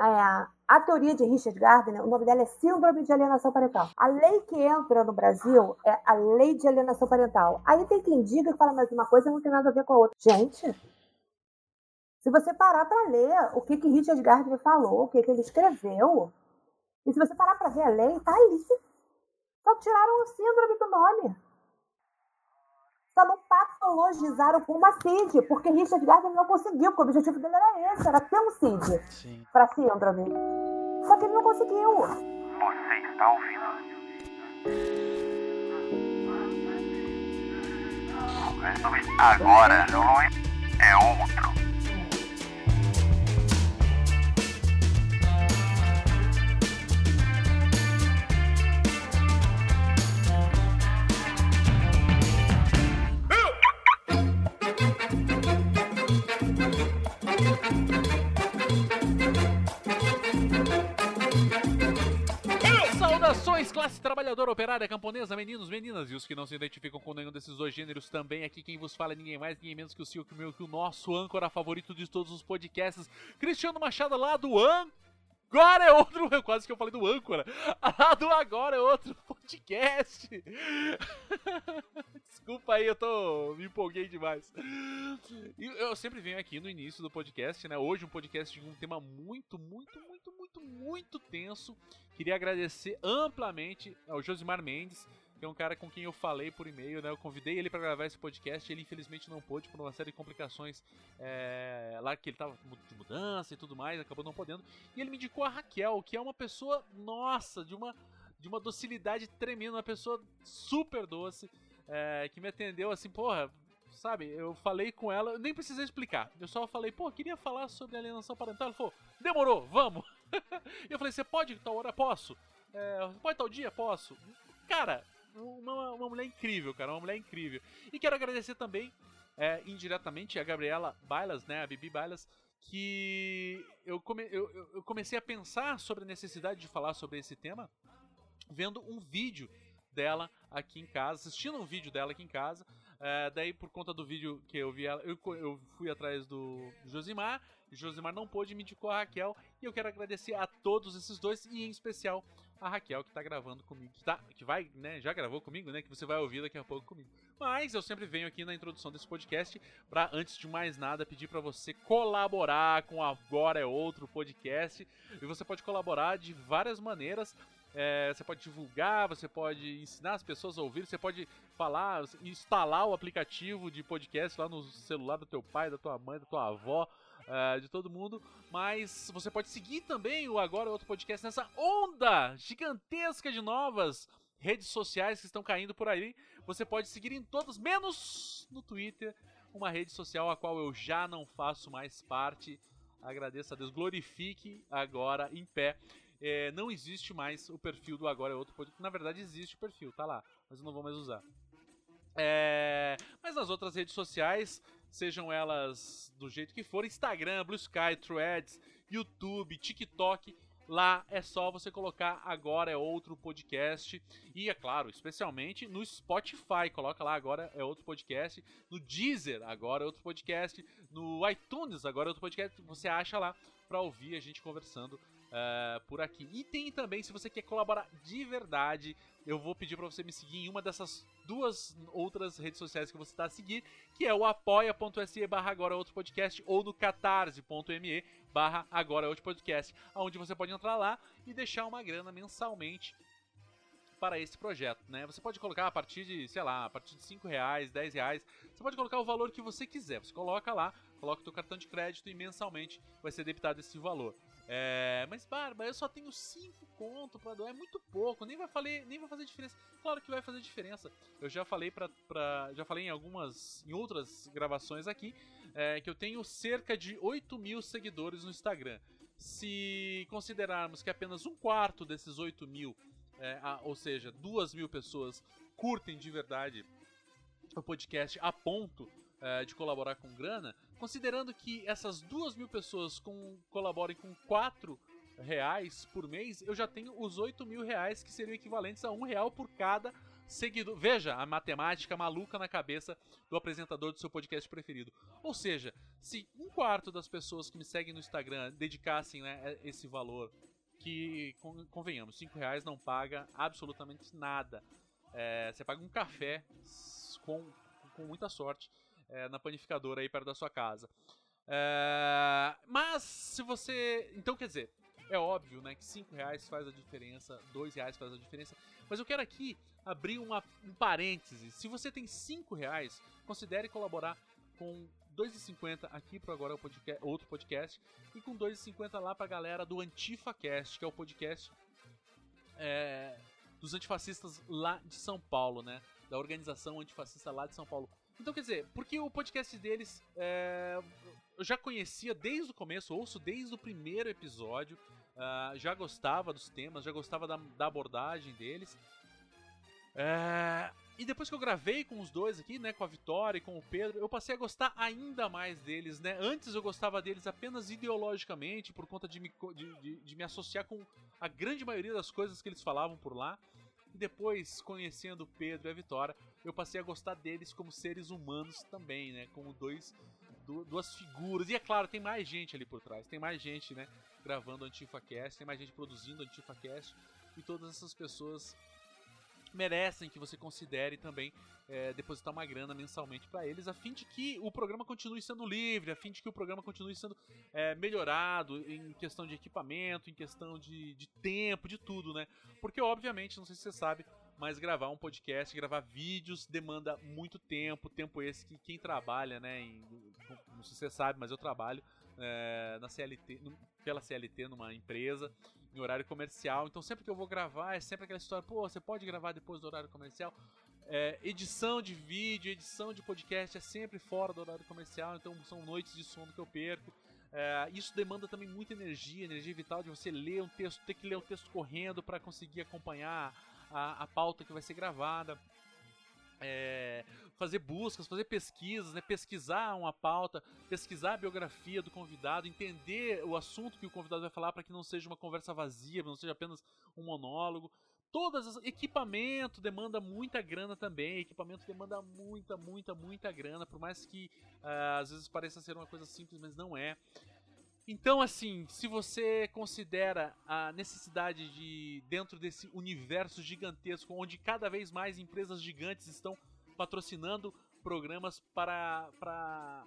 É, a teoria de Richard Gardner, o nome dela é Síndrome de Alienação Parental. A lei que entra no Brasil é a Lei de Alienação Parental. Aí tem quem diga que fala mais uma coisa não tem nada a ver com a outra. Gente, se você parar para ler o que, que Richard Gardner falou, o que, que ele escreveu, e se você parar para ver a lei, tá ali. Só tiraram o síndrome do nome. Só não patologizaram com uma CID, porque Richard Gardner não conseguiu, porque o objetivo dele era esse, era ter um CID para síndrome. Só que ele não conseguiu. Você está ouvindo? Agora não é outro. Classe trabalhadora, operária, camponesa, meninos, meninas e os que não se identificam com nenhum desses dois gêneros também. Aqui quem vos fala é ninguém mais, ninguém menos que o seu, que o meu, que o nosso âncora favorito de todos os podcasts, Cristiano Machado lá do Agora é outro. Quase que eu falei do âncora. Lá do agora é outro podcast. Desculpa aí, eu tô. me empolguei demais. Eu sempre venho aqui no início do podcast, né? Hoje um podcast de um tema muito, muito, muito, muito, muito tenso. Queria agradecer amplamente ao Josimar Mendes, que é um cara com quem eu falei por e-mail, né? Eu convidei ele para gravar esse podcast, ele infelizmente não pôde por uma série de complicações é, lá que ele tava de mudança e tudo mais, acabou não podendo. E ele me indicou a Raquel, que é uma pessoa, nossa, de uma de uma docilidade tremenda, uma pessoa super doce, é, que me atendeu assim, porra, sabe? Eu falei com ela, nem precisei explicar. Eu só falei, pô, queria falar sobre alienação parental. Ela falou, demorou, vamos. eu falei, você pode tal hora? Posso. É, pode tal dia? Posso. Cara, uma, uma mulher incrível, cara, uma mulher incrível. E quero agradecer também, é, indiretamente, a Gabriela Bailas, né, a Bibi Bailas, que eu, come, eu, eu comecei a pensar sobre a necessidade de falar sobre esse tema vendo um vídeo dela aqui em casa, assistindo um vídeo dela aqui em casa. É, daí, por conta do vídeo que eu vi ela, eu, eu fui atrás do Josimar. Josimar não pôde, me indicou a Raquel. E eu quero agradecer a todos esses dois, e em especial a Raquel, que tá gravando comigo. Que, tá, que vai, né? Já gravou comigo, né? Que você vai ouvir daqui a pouco comigo. Mas eu sempre venho aqui na introdução desse podcast para, antes de mais nada, pedir para você colaborar com Agora é Outro podcast. E você pode colaborar de várias maneiras. É, você pode divulgar, você pode ensinar as pessoas a ouvir, você pode falar, instalar o aplicativo de podcast lá no celular do teu pai, da tua mãe, da tua avó, uh, de todo mundo. Mas você pode seguir também o Agora Outro Podcast nessa onda gigantesca de novas redes sociais que estão caindo por aí. Você pode seguir em todos, menos no Twitter, uma rede social a qual eu já não faço mais parte. Agradeço a Deus, glorifique agora em pé é, não existe mais o perfil do Agora é Outro Podcast. Na verdade, existe o perfil, tá lá, mas eu não vou mais usar. É, mas nas outras redes sociais, sejam elas do jeito que for, Instagram, Blue Sky, Threads, YouTube, TikTok, lá é só você colocar agora é outro podcast. E é claro, especialmente no Spotify, coloca lá agora é outro podcast, no Deezer agora é outro podcast, no iTunes agora é outro podcast, você acha lá para ouvir a gente conversando uh, por aqui. E tem também, se você quer colaborar de verdade, eu vou pedir para você me seguir em uma dessas duas outras redes sociais que você está a seguir, que é o apoia.se barra agora outro podcast ou no catarse.me barra agora outro podcast, onde você pode entrar lá e deixar uma grana mensalmente para esse projeto, né? Você pode colocar a partir de, sei lá, a partir de 5 reais, 10 reais, você pode colocar o valor que você quiser. Você coloca lá, coloca o teu cartão de crédito e mensalmente vai ser debitado esse valor. É, mas, Barba, eu só tenho 5 conto pra doar, é muito pouco, nem vai, fazer, nem vai fazer diferença. Claro que vai fazer diferença. Eu já falei pra, pra já falei em algumas, em outras gravações aqui, é, que eu tenho cerca de 8 mil seguidores no Instagram. Se considerarmos que apenas um quarto desses 8 mil, é, a, ou seja, 2 mil pessoas, curtem de verdade o podcast a ponto é, de colaborar com grana, considerando que essas duas mil pessoas com, colaborem com quatro reais por mês, eu já tenho os 8 mil reais que seriam equivalentes a um real por cada seguidor. Veja a matemática maluca na cabeça do apresentador do seu podcast preferido. Ou seja, se um quarto das pessoas que me seguem no Instagram dedicassem né, esse valor, que convenhamos, 5 reais não paga absolutamente nada. É, você paga um café com, com muita sorte é, na panificadora aí perto da sua casa. É, mas se você. Então quer dizer, é óbvio né, que 5 reais faz a diferença, 2 reais faz a diferença. Mas eu quero aqui abrir uma, um parêntese. Se você tem 5 reais, considere colaborar com 2,50 aqui para agora o podcast, outro podcast e com 2,50 lá para a galera do AntifaCast, que é o podcast é, dos antifascistas lá de São Paulo, né? Da organização antifascista lá de São Paulo. Então, quer dizer, porque o podcast deles é, eu já conhecia desde o começo, ouço desde o primeiro episódio, uh, já gostava dos temas, já gostava da, da abordagem deles. É, e depois que eu gravei com os dois aqui, né, com a Vitória e com o Pedro, eu passei a gostar ainda mais deles, né? Antes eu gostava deles apenas ideologicamente, por conta de me, de, de, de me associar com a grande maioria das coisas que eles falavam por lá. E depois, conhecendo o Pedro e a Vitória, eu passei a gostar deles como seres humanos também, né? Como dois, duas figuras. E é claro, tem mais gente ali por trás. Tem mais gente, né? Gravando AntifaCast, tem mais gente produzindo AntifaCast. E todas essas pessoas merecem que você considere também é, depositar uma grana mensalmente para eles, a fim de que o programa continue sendo livre, a fim de que o programa continue sendo é, melhorado em questão de equipamento, em questão de, de tempo, de tudo, né? Porque, obviamente, não sei se você sabe, mas gravar um podcast, gravar vídeos demanda muito tempo, tempo esse que quem trabalha, né? Em, não sei se você sabe, mas eu trabalho é, na CLT, pela CLT numa empresa em horário comercial. Então sempre que eu vou gravar é sempre aquela história, pô, você pode gravar depois do horário comercial. É, edição de vídeo, edição de podcast é sempre fora do horário comercial, então são noites de sono que eu perco. É, isso demanda também muita energia, energia vital de você ler um texto, ter que ler o um texto correndo para conseguir acompanhar a, a pauta que vai ser gravada é, fazer buscas, fazer pesquisas, né? pesquisar uma pauta, pesquisar a biografia do convidado, entender o assunto que o convidado vai falar para que não seja uma conversa vazia, não seja apenas um monólogo. Todas as equipamento demanda muita grana também. Equipamento demanda muita, muita, muita grana, por mais que uh, às vezes pareça ser uma coisa simples, mas não é. Então, assim, se você considera a necessidade de, dentro desse universo gigantesco, onde cada vez mais empresas gigantes estão patrocinando programas para, para,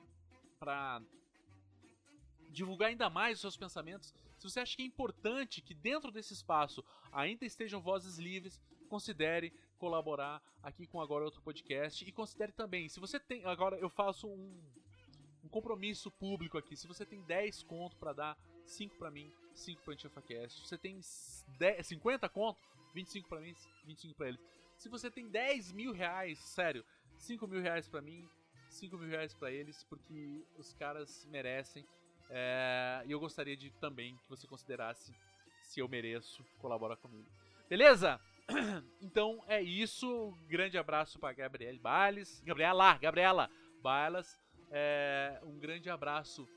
para divulgar ainda mais os seus pensamentos, se você acha que é importante que dentro desse espaço ainda estejam vozes livres, considere colaborar aqui com Agora Outro Podcast e considere também, se você tem, agora eu faço um um compromisso público aqui. Se você tem 10 conto para dar, 5 para mim, 5 pra AntifaCast. Se você tem 10, 50 conto, 25 para mim, 25 para eles. Se você tem 10 mil reais, sério, 5 mil reais pra mim, 5 mil reais pra eles, porque os caras merecem. É, e eu gostaria de também que você considerasse se eu mereço colaborar comigo. Beleza? Então é isso. Grande abraço para Gabriele Bales. Gabriela, Gabriela Balas. É, um grande abraço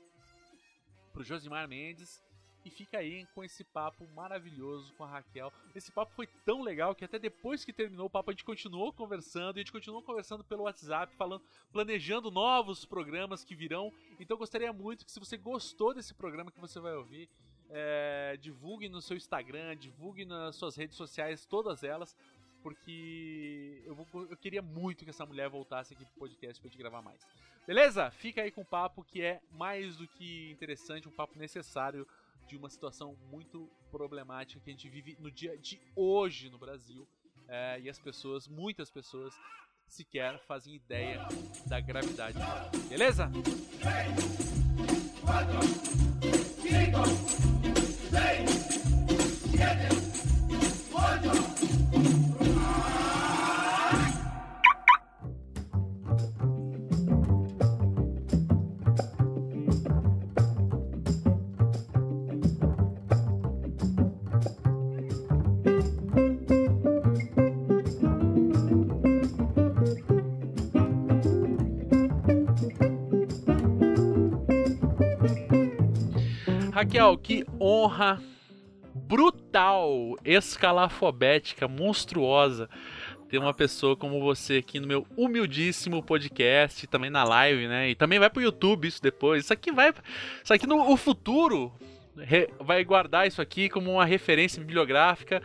pro Josimar Mendes. E fica aí com esse papo maravilhoso com a Raquel. Esse papo foi tão legal que até depois que terminou o papo a gente continuou conversando. E a gente continuou conversando pelo WhatsApp, falando, planejando novos programas que virão. Então gostaria muito que se você gostou desse programa que você vai ouvir, é, divulgue no seu Instagram, divulgue nas suas redes sociais, todas elas, porque eu, vou, eu queria muito que essa mulher voltasse aqui pro podcast pra gente gravar mais. Beleza? Fica aí com o papo que é mais do que interessante, um papo necessário de uma situação muito problemática que a gente vive no dia de hoje no Brasil. É, e as pessoas, muitas pessoas, sequer fazem ideia da gravidade. Beleza? 3, 4, 5, 6, 7, Raquel, que honra brutal, escalafobética, monstruosa ter uma pessoa como você aqui no meu humildíssimo podcast, também na live, né? E também vai pro YouTube isso depois. Isso aqui vai. Isso aqui no o futuro vai guardar isso aqui como uma referência bibliográfica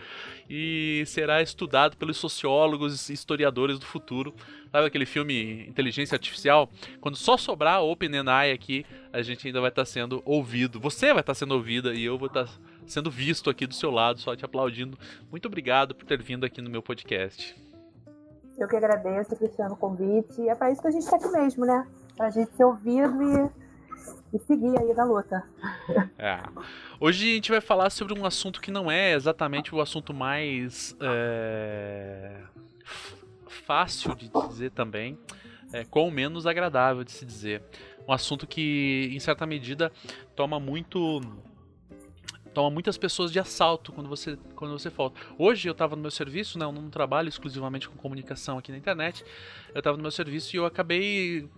e será estudado pelos sociólogos e historiadores do futuro. Sabe aquele filme Inteligência Artificial? Quando só sobrar OpenAI aqui, a gente ainda vai estar tá sendo ouvido. Você vai estar tá sendo ouvida e eu vou estar tá sendo visto aqui do seu lado, só te aplaudindo. Muito obrigado por ter vindo aqui no meu podcast. Eu que agradeço, Cristiano, o convite. E é para isso que a gente está aqui mesmo, né? Para a gente ser ouvido e, e seguir aí na luta. É. Hoje a gente vai falar sobre um assunto que não é exatamente o assunto mais é, fácil de dizer também, é, com menos agradável de se dizer. Um assunto que, em certa medida, toma muito toma muitas pessoas de assalto quando você, quando você falta. Hoje eu estava no meu serviço, né, eu não trabalho exclusivamente com comunicação aqui na internet, eu estava no meu serviço e eu acabei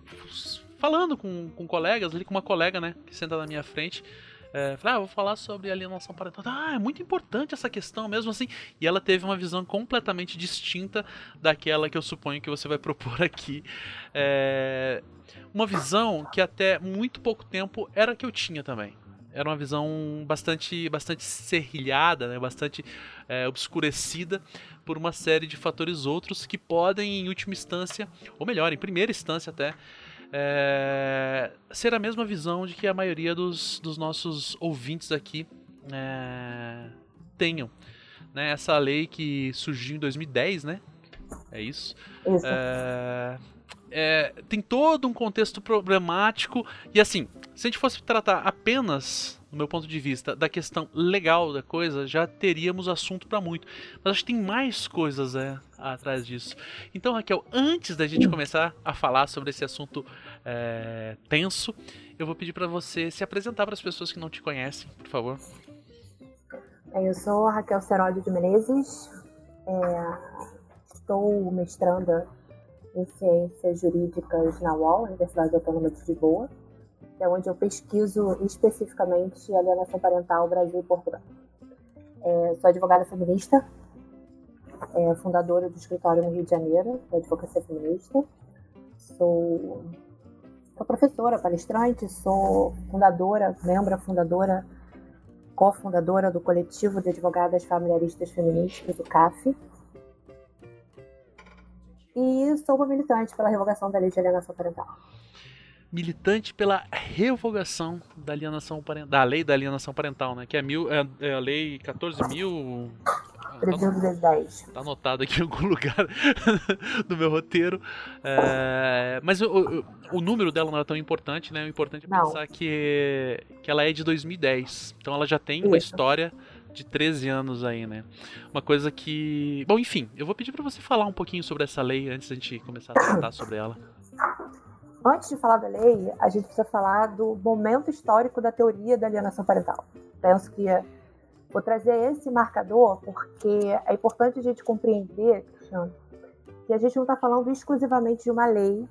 falando com, com colegas, ali com uma colega, né, que senta na minha frente, é, falei, ah, vou falar sobre alienação parental. Ah, é muito importante essa questão mesmo assim. E ela teve uma visão completamente distinta daquela que eu suponho que você vai propor aqui. É, uma visão que até muito pouco tempo era que eu tinha também era uma visão bastante, bastante serrilhada, né? bastante é, obscurecida por uma série de fatores outros que podem, em última instância, ou melhor, em primeira instância até, é, ser a mesma visão de que a maioria dos, dos nossos ouvintes aqui é, tenham. Né? Essa lei que surgiu em 2010, né? É isso. isso. É, é, tem todo um contexto problemático. E assim, se a gente fosse tratar apenas, do meu ponto de vista, da questão legal da coisa, já teríamos assunto para muito. Mas acho que tem mais coisas é, atrás disso. Então, Raquel, antes da gente começar a falar sobre esse assunto é, tenso, eu vou pedir para você se apresentar para as pessoas que não te conhecem, por favor. Eu sou Raquel Seródio de Menezes, é, estou mestranda em Ciências Jurídicas na UOL, Universidade Autônoma de Lisboa, que é onde eu pesquiso especificamente alienação parental Brasil e Portugal. É, sou advogada feminista, é, fundadora do escritório no Rio de Janeiro, da Advocacia Feminista. Sou, sou professora, palestrante, sou fundadora, membro fundadora, cofundadora do coletivo de advogadas familiaristas feministas, o CAF, e sou uma militante pela revogação da lei de alienação parental. Militante pela revogação da alienação parental, da lei da alienação parental, né? Que é, mil, é, é a lei 14 mil. 310. Tá, tá anotado aqui em algum lugar do meu roteiro. É, mas o, o, o, número dela não é tão importante, né? O importante é pensar não. que, que ela é de 2010. Então ela já tem Isso. uma história de 13 anos aí, né? Uma coisa que. Bom, enfim, eu vou pedir para você falar um pouquinho sobre essa lei antes da gente começar a tratar sobre ela. Antes de falar da lei, a gente precisa falar do momento histórico da teoria da alienação parental. Penso que vou trazer esse marcador porque é importante a gente compreender, Cristiano, que a gente não está falando exclusivamente de uma lei.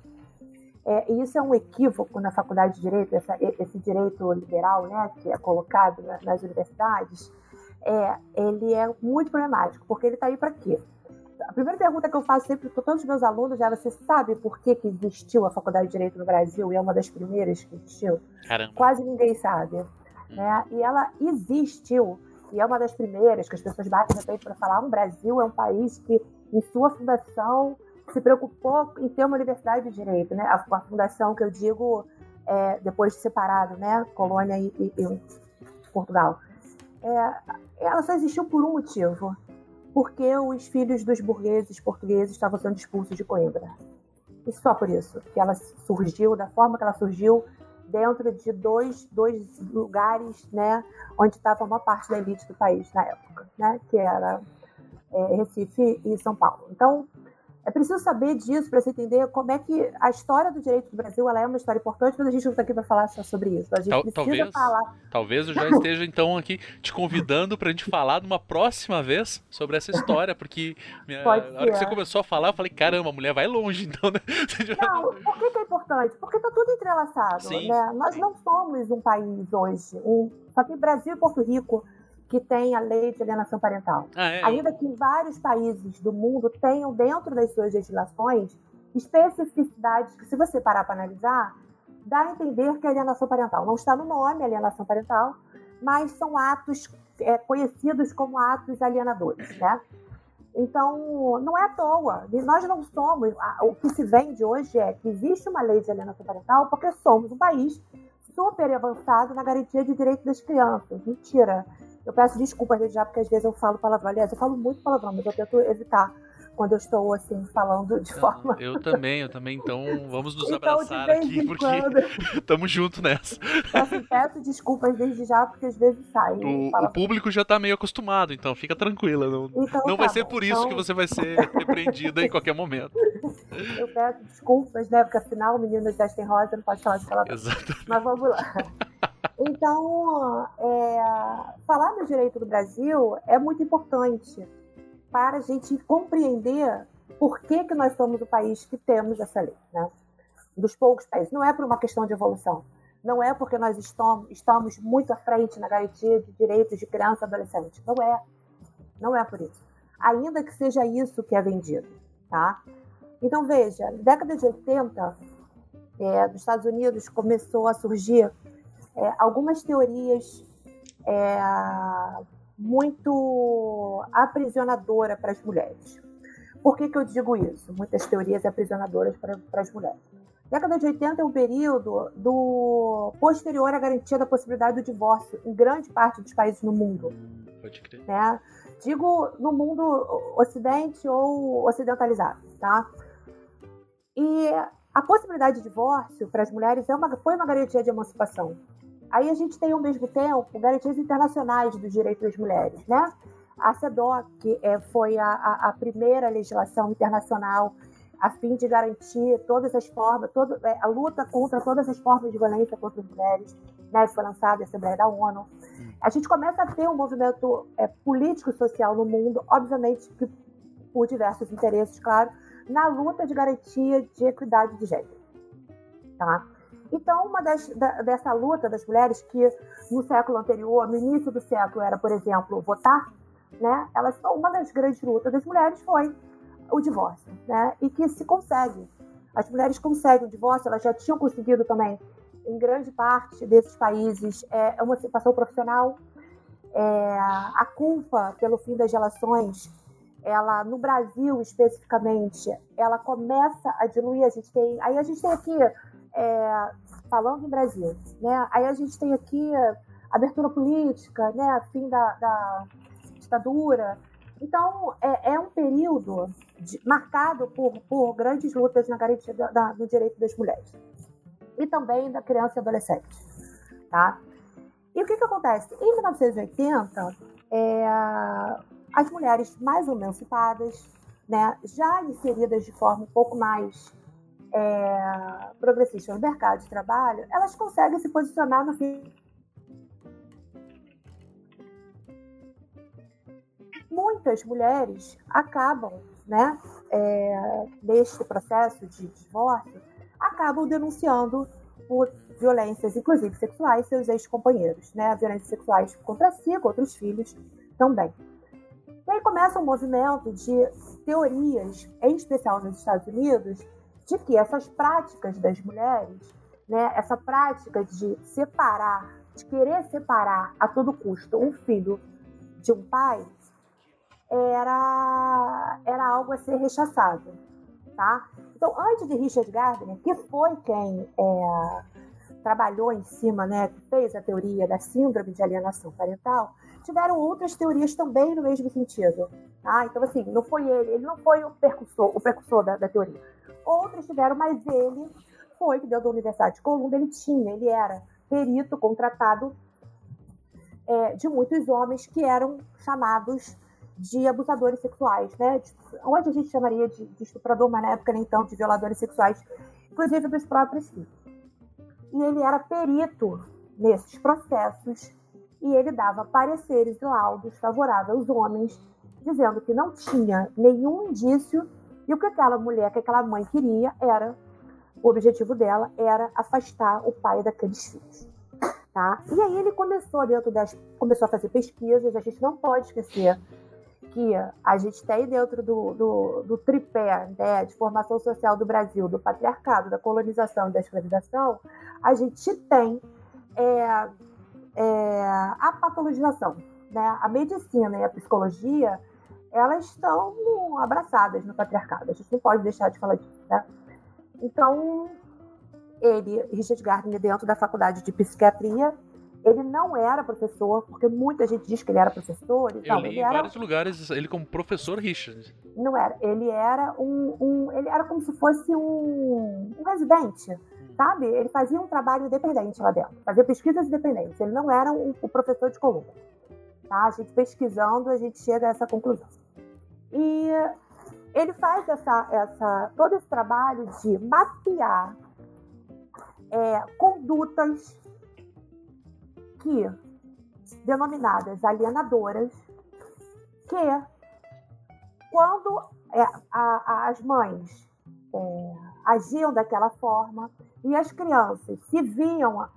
É, e isso é um equívoco na faculdade de direito, essa, esse direito liberal, né, que é colocado nas universidades é, ele é muito problemático, porque ele está aí para quê? A primeira pergunta que eu faço sempre para todos os meus alunos é: você sabe por que, que existiu a Faculdade de Direito no Brasil e é uma das primeiras que existiu? Caramba. Quase ninguém sabe. Hum. Né? E ela existiu, e é uma das primeiras que as pessoas batem no peito para falar: o Brasil é um país que, em sua fundação, se preocupou em ter uma universidade de direito. Né? A, a fundação que eu digo é, depois de separado, né? Colônia e, e, e Portugal. É, ela só existiu por um motivo. Porque os filhos dos burgueses portugueses estavam sendo expulsos de Coimbra. E só por isso. Que ela surgiu da forma que ela surgiu, dentro de dois, dois lugares né, onde estava uma parte da elite do país na época, né, que era é, Recife e São Paulo. Então, é preciso saber disso para você entender como é que a história do direito do Brasil ela é uma história importante, mas a gente não está aqui para falar só sobre isso. A gente Tal, precisa talvez, falar. Talvez eu já esteja então aqui te convidando para a gente falar numa próxima vez sobre essa história, porque minha, a hora que você começou a falar, eu falei, caramba, a mulher vai longe, então, né? Não, por que, que é importante? Porque está tudo entrelaçado, sim, né? Nós sim. não somos um país hoje, um, só tem Brasil e Porto Rico que tem a lei de alienação parental. Ah, é? Ainda que vários países do mundo tenham dentro das suas legislações especificidades que, se você parar para analisar, dá a entender que a alienação parental não está no nome, alienação parental, mas são atos é, conhecidos como atos alienadores, né? Então, não é à toa. Nós não somos. O que se vende hoje é que existe uma lei de alienação parental porque somos um país super avançado na garantia de direitos das crianças. Mentira. Eu peço desculpas desde já, porque às vezes eu falo palavrão. Aliás, eu falo muito palavrão, mas eu tento evitar quando eu estou assim falando de forma. Eu também, eu também. Então vamos nos Então, abraçar aqui, porque estamos juntos nessa. peço, peço desculpas desde já, porque às vezes sai. O, fala- o público já tá meio acostumado, então fica tranquila. Não, Então, não tá vai ser por isso Então, que você vai ser repreendida em qualquer momento. Eu peço desculpas, né? Porque afinal, meninas vestem rosa, não pode falar de palavrão. Exato. Mas vamos lá. Então, é, falar do direito do Brasil é muito importante para a gente compreender por que, que nós somos o país que temos essa lei. Né? Dos poucos países. Não é por uma questão de evolução. Não é porque nós estamos, estamos muito à frente na garantia de direitos de criança e adolescente. Não é. Não é por isso. Ainda que seja isso que é vendido. Tá? Então, veja, década de 80, é, dos Estados Unidos começou a surgir é, algumas teorias é, muito aprisionadoras para as mulheres. Por que, que eu digo isso? Muitas teorias aprisionadoras para, para as mulheres. Década de 80 é um período do posterior à garantia da possibilidade do divórcio em grande parte dos países no mundo Pode crer. né? Digo no mundo ocidente ou ocidentalizado, tá? E a possibilidade de divórcio para as mulheres é uma, foi uma garantia de emancipação. Aí a gente tem, ao mesmo tempo, garantias internacionais dos direitos das mulheres, né? A CEDAW, que é, foi a, a, primeira legislação internacional a fim de garantir todas as formas, todo, é, a luta contra todas as formas de violência contra as mulheres, né? Foi lançada a Assembleia da ONU. A gente começa a ter um movimento é, político e social no mundo, obviamente que por diversos interesses, claro, na luta de garantia de equidade de gênero. Tá? Então, uma das, da, dessa luta das mulheres que no século anterior, no início do século, era, por exemplo, votar, né? Elas, uma das grandes lutas das mulheres foi o divórcio, né? E que se consegue. As mulheres conseguem o divórcio, elas já tinham conseguido também, em grande parte desses países, é, emancipação profissional. É, a culpa pelo fim das relações ela no Brasil especificamente, ela começa a diluir. A gente tem, aí a gente tem aqui é, falando em Brasil, né? Aí a gente tem aqui abertura política, né? Fim da, da ditadura. Então é, é um período de, marcado por, por grandes lutas na garantia da, da, do direito das mulheres e também da criança e adolescente, tá? E o que que acontece? Em 1980 é, as mulheres mais emancipadas, né, já inseridas de forma um pouco mais é, progressista no mercado de trabalho, elas conseguem se posicionar no fim. Muitas mulheres acabam, né, é, neste processo de divórcio, acabam denunciando por violências, inclusive sexuais, seus ex-companheiros, né, violências sexuais contra si, contra os filhos também. E aí começa um movimento de teorias, em especial nos Estados Unidos, de que essas práticas das mulheres, né, essa prática de separar, de querer separar a todo custo um filho de um pai, era, era algo a ser rechaçado. Tá? Então, antes de Richard Gardner, que foi quem é, trabalhou em cima, né, fez a teoria da síndrome de alienação parental, tiveram outras teorias também no mesmo sentido. Tá? Então, assim, não foi ele, ele não foi o precursor, o precursor da, da teoria. Outros tiveram, mas ele foi, que deu da Universidade de Columbia, ele tinha, ele era perito contratado é, de muitos homens que eram chamados de abusadores sexuais, né? Onde a gente chamaria de, de estuprador, mas na época nem tanto, de violadores sexuais, inclusive dos próprios filhos. E ele era perito nesses processos e ele dava pareceres e laudos favoráveis aos homens, dizendo que não tinha nenhum indício e o que aquela mulher, que aquela mãe queria era, o objetivo dela era afastar o pai daqueles filhos. Tá? E aí ele começou dentro das. começou a fazer pesquisas, a gente não pode esquecer que a gente tem dentro do, do, do tripé né, de formação social do Brasil, do patriarcado, da colonização e da escravização, a gente tem é, é, a patologização. Né? A medicina e a psicologia elas estão abraçadas no patriarcado. A gente não pode deixar de falar disso. Né? Então, ele, Richard Gardner, dentro da faculdade de psiquiatria, ele não era professor, porque muita gente diz que ele era professor. Eu então, li ele em era, vários lugares ele como professor Richard. não era. Ele era um, um- ele era como se fosse um, um residente, sabe? Ele fazia um trabalho independente lá dentro, fazia pesquisas independentes. Ele não era um professor de coluna. Tá? A gente pesquisando, a gente chega a essa conclusão. E ele faz essa, essa, todo esse trabalho de mapear é, condutas que denominadas alienadoras que quando é, a- a- as mães é, agiam daquela forma e as crianças se viam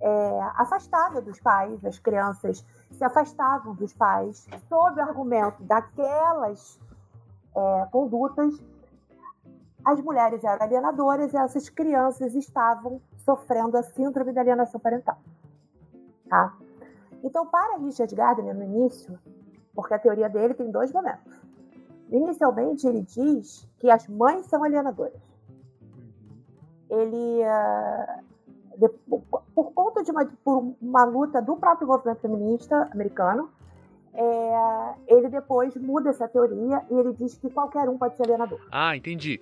é, afastadas dos pais, as crianças se afastavam dos pais sob o argumento daquelas é, condutas, as mulheres eram alienadoras e essas crianças estavam sofrendo a síndrome da alienação parental. Tá? Então, para Richard Gardner, no início, porque a teoria dele tem dois momentos. Inicialmente, ele diz que as mães são alienadoras. Ele, de- por conta de uma, por uma luta do próprio movimento feminista americano, é, ele depois muda essa teoria e ele diz que qualquer um pode ser alienador. Ah, entendi.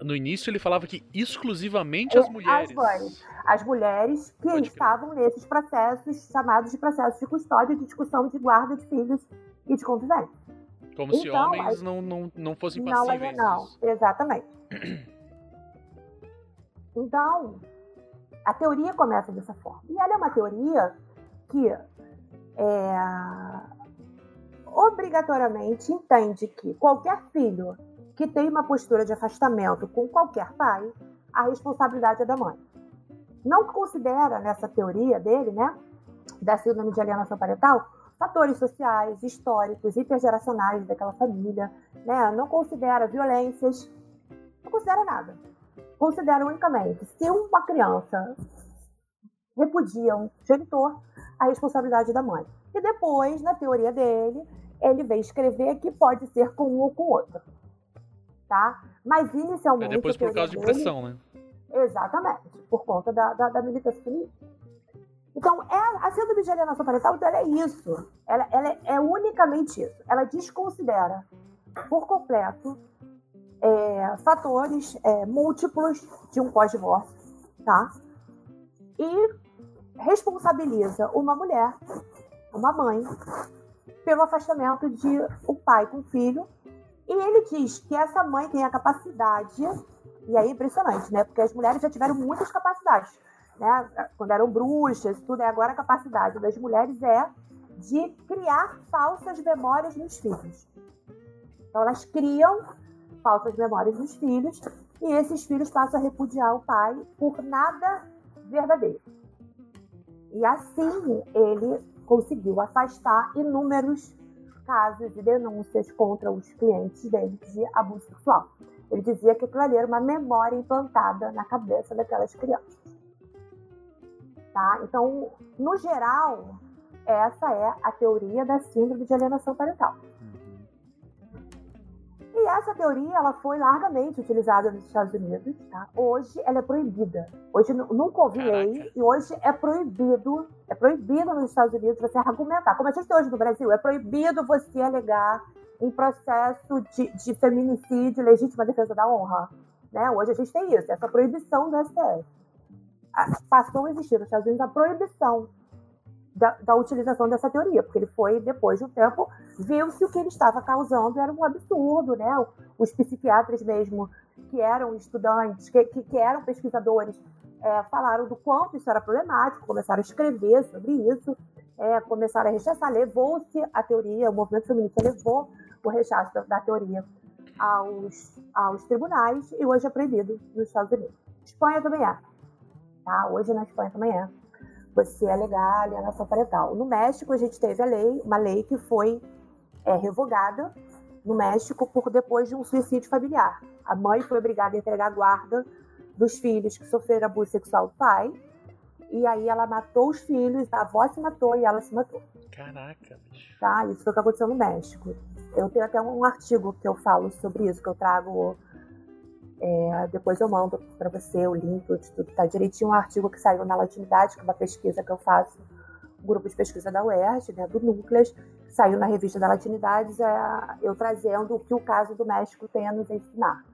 No início ele falava que exclusivamente as É, mulheres. as mães. As mulheres que Pode crer. estavam nesses processos chamados de processos de custódia, de discussão de guarda de filhos e de convivência. Como se Então, homens as- não, não, não fossem Não, passíveis não, disso. exatamente. Então, a teoria começa dessa forma. E ela é uma teoria que é, obrigatoriamente entende que qualquer filho que tem uma postura de afastamento com qualquer pai, a responsabilidade é da mãe. Não considera nessa teoria dele, né, da síndrome de alienação parental, fatores sociais, históricos, intergeracionais daquela família, né? Não considera violências, não considera nada. Considera unicamente se uma criança repudia um genitor, a responsabilidade é da mãe. E depois, na teoria dele, ele vem escrever que pode ser com um ou com outro. Tá? Mas É inicialmente. depois a por causa de dele- pressão, né? Exatamente, por conta da, da, da militância feminista. Então, é, a síndrome de alienação parental então, ela é isso. Ela, ela é, é unicamente isso. Ela desconsidera por completo é, fatores é, múltiplos de um pós-divórcio, tá? E responsabiliza uma mulher, uma mãe, pelo afastamento de um pai com o filho. E ele diz que essa mãe tem a capacidade e aí é impressionante, né? Porque as mulheres já tiveram muitas capacidades, né? Quando eram bruxas, tudo. Agora a capacidade das mulheres é de criar falsas memórias nos filhos. Então elas criam falsas memórias nos filhos e esses filhos passam a repudiar o pai por nada verdadeiro. E assim ele conseguiu afastar inúmeros casos e denúncias contra os clientes dele de abuso sexual. Ele dizia que aquilo ali era uma memória implantada na cabeça daquelas crianças. Tá? Então, no geral, essa é a teoria da síndrome de alienação parental. E essa teoria ela foi largamente utilizada nos Estados Unidos. Tá? Hoje ela é proibida. Hoje nu- nunca houve lei e hoje é proibido, é proibido nos Estados Unidos você argumentar. Como a gente tem hoje no Brasil, é proibido você alegar um processo de, de feminicídio, legítima defesa da honra. Né? Hoje a gente tem isso, essa proibição do STF. Ah, Passou a existir nos Estados Unidos a proibição da, da utilização dessa teoria, porque ele foi, depois de um tempo, viu-se o que ele estava causando era um absurdo, né? Os psiquiatras mesmo, que eram estudantes, que, que, que eram pesquisadores, é, falaram do quanto isso era problemático, começaram a escrever sobre isso, é, começaram a rechaçar, levou-se a teoria, o movimento feminista levou o rechaço da, da teoria aos, aos tribunais e hoje é proibido nos Estados Unidos. Espanha também é. Tá? Hoje na Espanha também é. Você alegar alienação parental. No México, a gente teve a lei, uma lei que foi é, revogada no México por depois de um suicídio familiar. A mãe foi obrigada a entregar a guarda dos filhos que sofreram abuso sexual do pai. E aí ela matou os filhos, a avó se matou e ela se matou. Caraca, bicho. Tá? Isso foi o que aconteceu no México. Eu tenho até um artigo que eu falo sobre isso, que eu trago. É, depois eu mando para você o link, tudo tá direitinho. Um artigo que saiu na Latinidade, que é uma pesquisa que eu faço, um grupo de pesquisa da UERJ, né, do Núcleas, saiu na revista da Latinidades, é, eu trazendo o que o caso do México tem a nos ensinar.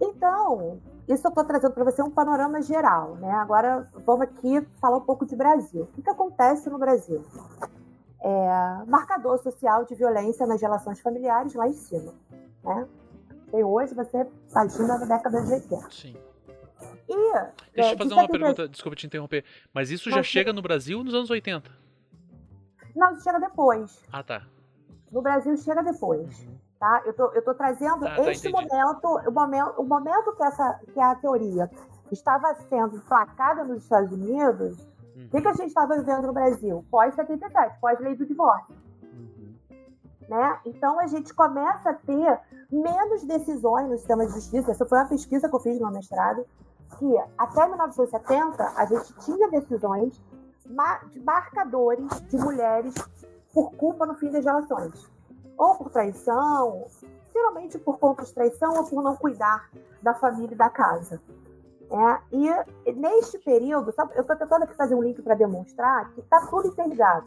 Então, isso eu estou trazendo para você um panorama geral, né? Agora vamos aqui falar um pouco de Brasil. O que, que acontece no Brasil? É, marcador social de violência nas relações familiares lá em cima, né? E hoje você imagina na década de 80. Sim. E, Deixa é, eu fazer uma 70 pergunta, desculpa te interromper. Mas isso já Não, chega no Brasil nos anos 80? Não, isso chega depois. Ah, tá. No Brasil chega depois. Uhum. Tá? Eu, tô, eu tô trazendo Tá, tá, este entendi. momento, o momento, o momento que, essa, que a teoria estava sendo placada nos Estados Unidos, Uhum. o que, que a gente estava vivendo no Brasil? Pós-77, pós-lei do divórcio. Né? Então a gente começa a ter menos decisões no sistema de justiça. Essa foi uma pesquisa que eu fiz no meu mestrado, que até 1970 a gente tinha decisões de marcadores de mulheres por culpa no fim das relações. Ou por traição, geralmente por conta de traição ou por não cuidar da família e da casa. É, e neste período, eu estou tentando aqui fazer um link para demonstrar que está tudo interligado.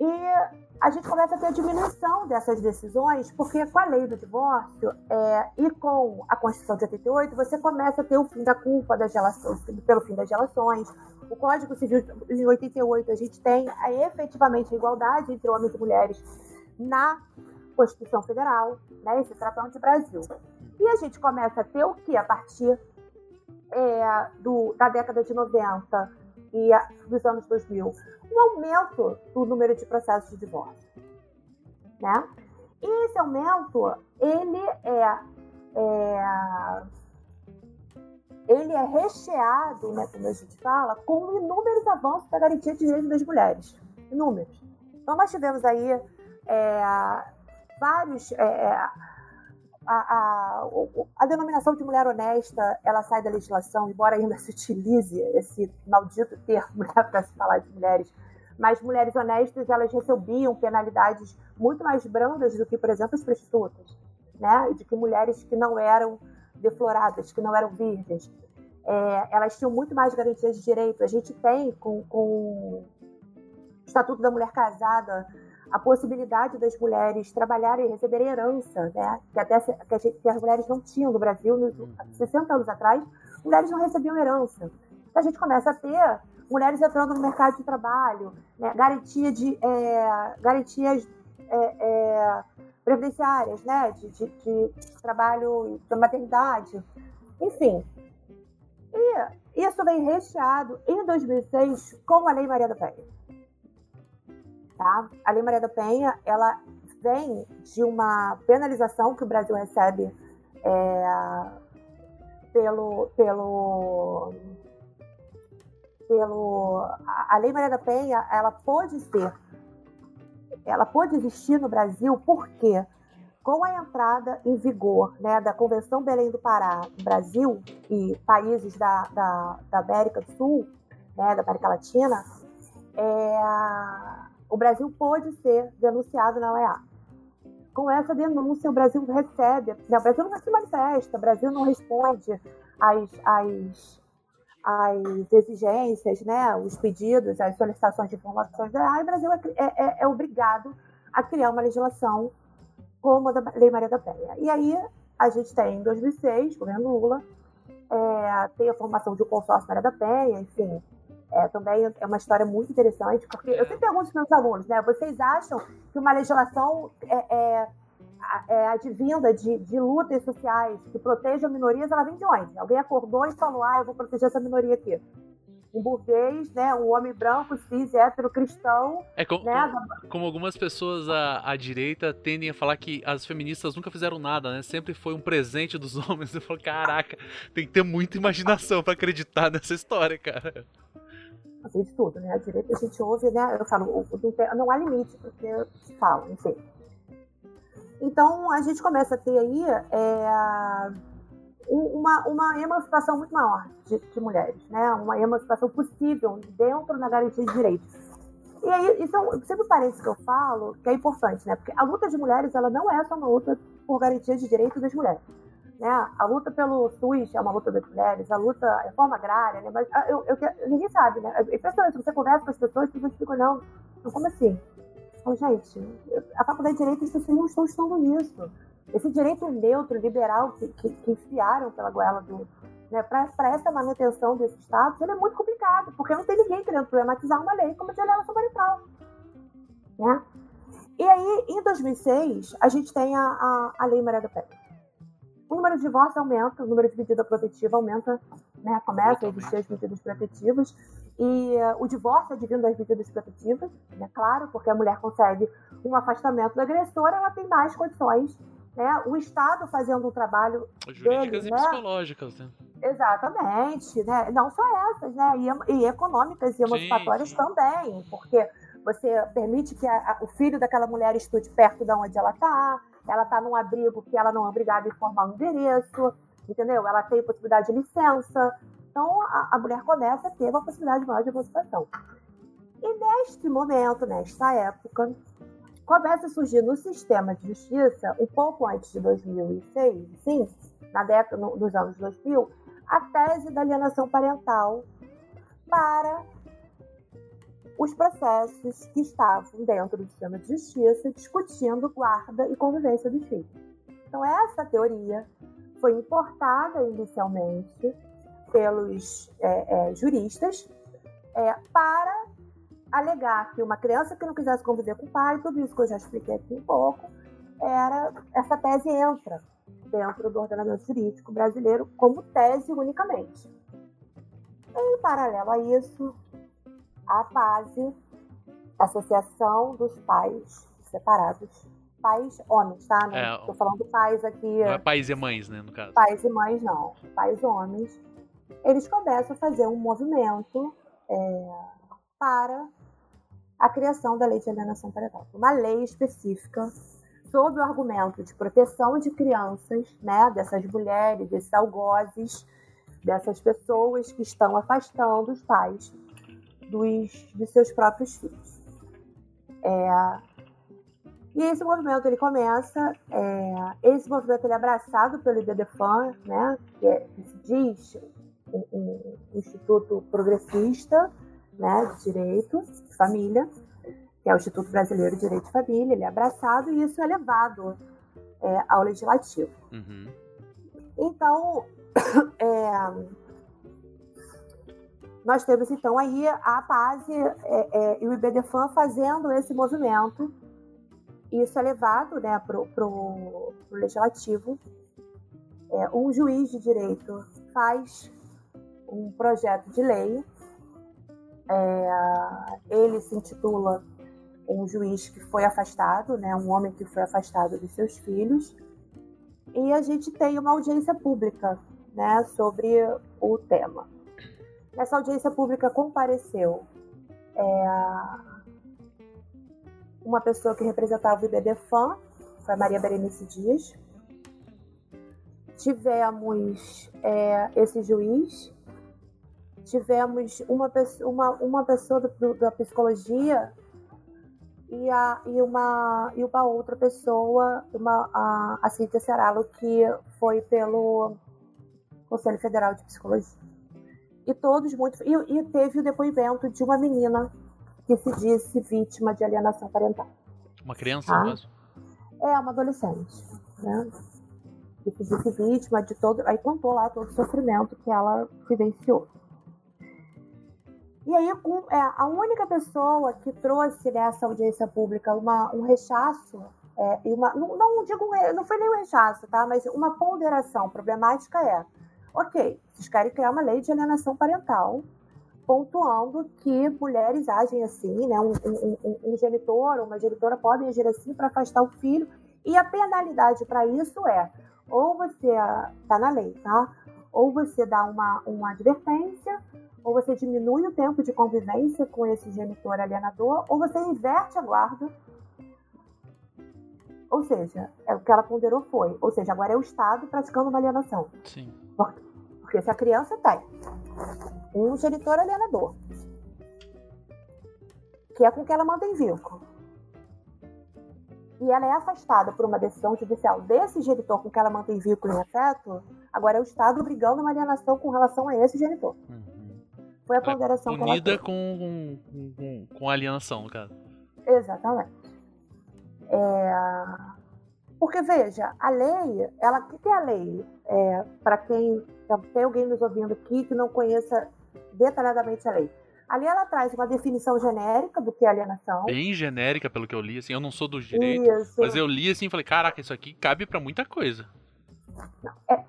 E a gente começa a ter a diminuição dessas decisões, porque com a lei do divórcio é, e com a Constituição de 88, você começa a ter o fim da culpa das relações, pelo fim das relações. O Código Civil em 88, a gente tem a, efetivamente a igualdade entre homens e mulheres na Constituição Federal, né, esse de Brasil. E a gente começa a ter o que a partir é, do, da década de 90 e a, dos anos 2000? Um aumento do número de processos de divórcio. Né? E esse aumento, ele é, é ele é recheado, né, como a gente fala, com inúmeros avanços para garantia de direitos das mulheres. Inúmeros. Então, nós tivemos aí é, vários. É, a, a, a, denominação de mulher honesta ela sai da legislação, embora ainda se utilize esse maldito termo né, para se falar de mulheres. Mas mulheres honestas elas recebiam penalidades muito mais brandas do que, por exemplo, as prostitutas, né? De que mulheres que não eram defloradas, que não eram virgens, é, elas tinham muito mais garantias de direito. A gente tem com, com o Estatuto da Mulher Casada a possibilidade das mulheres trabalharem e receberem herança, né? Que até que, gente, que, as mulheres não tinham no Brasil, nos 60 anos atrás, mulheres não recebiam herança. Então a gente começa a ter mulheres entrando no mercado de trabalho, né? garantia de é, garantias é, é, previdenciárias, né? De, de, de trabalho da maternidade, enfim. E isso vem recheado em 2006 com a Lei Maria da Penha. Tá? A Lei Maria da Penha, ela vem de uma penalização que o Brasil recebe é, pelo, pelo, pelo a Lei Maria da Penha, ela pode ser, ela pode existir no Brasil porque com a entrada em vigor né, da Convenção Belém do Pará, Brasil e países da, da, da América do Sul, né, da América Latina, é, o Brasil pode ser denunciado na OEA. Com essa denúncia, o Brasil recebe, o Brasil não se manifesta, o Brasil não responde às, às, às exigências, né, os pedidos, as solicitações de informações da OEA, e o Brasil é, é, é obrigado a criar uma legislação como a da Lei Maria da Penha. E aí, a gente tem, em 2006, governo Lula, é, tem a formação de um consórcio Maria da Penha, enfim, é, também é uma história muito interessante, porque eu sempre pergunto aos meus alunos, né? Vocês acham que uma legislação é, é, é advinda de, de lutas sociais que protejam minorias, ela vem de onde? Alguém acordou e falou, ah, eu vou proteger essa minoria aqui. um burguês, né, um homem branco, cis, hétero, cristão. É como, né, como algumas pessoas à, à direita tendem a falar que as feministas nunca fizeram nada, né? Sempre foi um presente dos homens. Eu falo, caraca, tem que ter muita imaginação para acreditar nessa história, cara. Assim de tudo, né? A a gente ouve, né? Eu falo, não há limite porque se fala, enfim. Então a gente começa a ter aí é, uma, uma emancipação muito maior de, de, mulheres, né? Uma emancipação possível dentro da garantia de direitos. E aí, um, sempre parece que eu falo que é importante, né? Porque a luta de mulheres, ela não é só uma luta por garantia de direitos das mulheres. Né? A luta pelo SUS é uma luta das mulheres, a luta, a reforma agrária, né? Mas ah, eu, eu, ninguém sabe, né? É impressionante, você conversa com as pessoas, as pessoas ficam, não, não como assim? Falo, gente, a faculdade de Direito, as pessoas não estão estudando nisso. Esse direito neutro, liberal, que, que, que enfiaram pela goela do. Né, para essa manutenção desse status, ele é muito complicado, porque não tem ninguém querendo problematizar uma lei como a de alienação parental. Né? E aí, em 2006, a gente tem a, a, a Lei Maria da Penha. O número de divórcios aumenta, o número de medida protetiva aumenta, né? começa a existir as medidas protetivas, e uh, o divórcio é advindo das medidas protetivas, né? claro, porque a mulher consegue um afastamento do agressor, ela tem mais condições né? O Estado fazendo um trabalho jurídicas dele, e né? psicológicas, né? Exatamente, né? Não só essas, né? E, e econômicas e emancipatórias também, porque você permite que a, a, o filho daquela mulher estude perto de onde ela está, ela está num abrigo que ela não é obrigada a informar o endereço, entendeu? Ela tem possibilidade de licença. Então, a, a mulher começa a ter uma possibilidade maior de emancipação. E neste momento, nesta época, começa a surgir no sistema de justiça, um pouco antes de 2006, sim, na década, no, nos anos 2000, a tese da alienação parental para os processos que estavam dentro do sistema de justiça discutindo guarda e convivência dos filhos. Então, essa teoria foi importada inicialmente pelos é, é, juristas é, para alegar que uma criança que não quisesse conviver com o pai, tudo isso que eu já expliquei aqui um pouco, era essa tese entra dentro do ordenamento jurídico brasileiro como tese unicamente. Em paralelo a isso, a PASE, Associação dos Pais Separados, pais homens, tá? Não é, tô falando pais aqui. Não é pais e mães, né, no caso. Pais e mães, não. Pais homens. Eles começam a fazer um movimento é, para a criação da lei de alienação parental. Uma lei específica sob o argumento de proteção de crianças, né, dessas mulheres, desses algozes, dessas pessoas que estão afastando os pais dos, dos seus próprios filhos. É, e esse movimento ele começa, é, esse movimento ele é abraçado pelo IBDFAN, né, que, é, que se diz um, um, instituto progressista, né, de direito, de família, que é o Instituto Brasileiro de Direito de Família, ele é abraçado e isso é levado é, ao legislativo. Uhum. Então, é, nós temos então aí a PASE é, é, e o IBDFAN fazendo esse movimento. Isso é levado né, para o legislativo. É, um juiz de direito faz um projeto de lei é, ele se intitula um juiz que foi afastado, né, um homem que foi afastado dos seus filhos, e a gente tem uma audiência pública né, sobre o tema. Nessa audiência pública compareceu é, uma pessoa que representava o IBDFAN, foi a Maria Berenice Dias. Tivemos é, esse juiz tivemos uma uma, uma pessoa do, da psicologia e, a, e, uma, e uma outra pessoa, uma, a, a Cíntia Ceralo, que foi pelo Conselho Federal de Psicologia. E todos muito. E, e teve o depoimento de uma menina que se disse vítima de alienação parental. Uma criança ah? mesmo? É, uma adolescente. Né? Que se disse vítima de todo. Aí contou lá todo o sofrimento que ela vivenciou. E aí, é, a única pessoa que trouxe nessa audiência pública uma, um rechaço, é, e uma, não, não, digo, não foi nem um rechaço, tá? mas uma ponderação problemática é: ok, vocês querem criar uma lei de alienação parental, pontuando que mulheres agem assim, né? Um, um, um, um genitor ou uma genitora podem agir assim para afastar o filho. E a penalidade para isso é ou você está na lei, tá? Ou você dá uma, uma advertência, ou você diminui o tempo de convivência com esse genitor alienador, ou você inverte a guarda. Ou seja, é o que ela ponderou foi. Ou seja, agora é o Estado praticando uma alienação. Sim. Porque, porque se a criança tem um genitor alienador, que é com que ela mantém vínculo, e ela é afastada por uma decisão judicial desse genitor com que ela mantém vínculo em afeto, agora é o Estado obrigando uma alienação com relação a esse genitor. Uhum. Foi a ponderação é unida com, com, com, com alienação, caso. Exatamente. É... Porque, veja, a lei, ela, o que é a lei? É, Para quem tem alguém nos ouvindo aqui que não conheça detalhadamente a lei. Ali ela traz uma definição genérica do que é alienação. Bem genérica, pelo que eu li, assim, eu não sou do direito, Isso. mas eu li assim e falei, caraca, isso aqui cabe para muita coisa. É,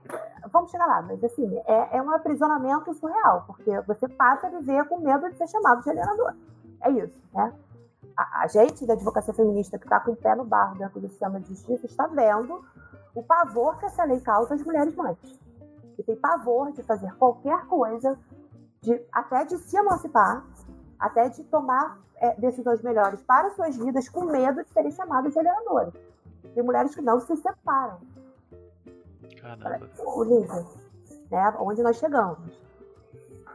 vamos chegar lá, mas assim, é, é um aprisionamento surreal, porque você passa a viver com medo de ser chamado de alienador. É isso, né? A, a gente da advocacia feminista que está com o pé no barro dentro do sistema de justiça está vendo o pavor que essa lei causa às mulheres mães. Que tem pavor de fazer qualquer coisa de, até de se emancipar, até de tomar é, decisões melhores para suas vidas, com medo de serem chamadas de alienadoras. Tem mulheres que não se separam. Caramba. O nível, né, onde nós chegamos.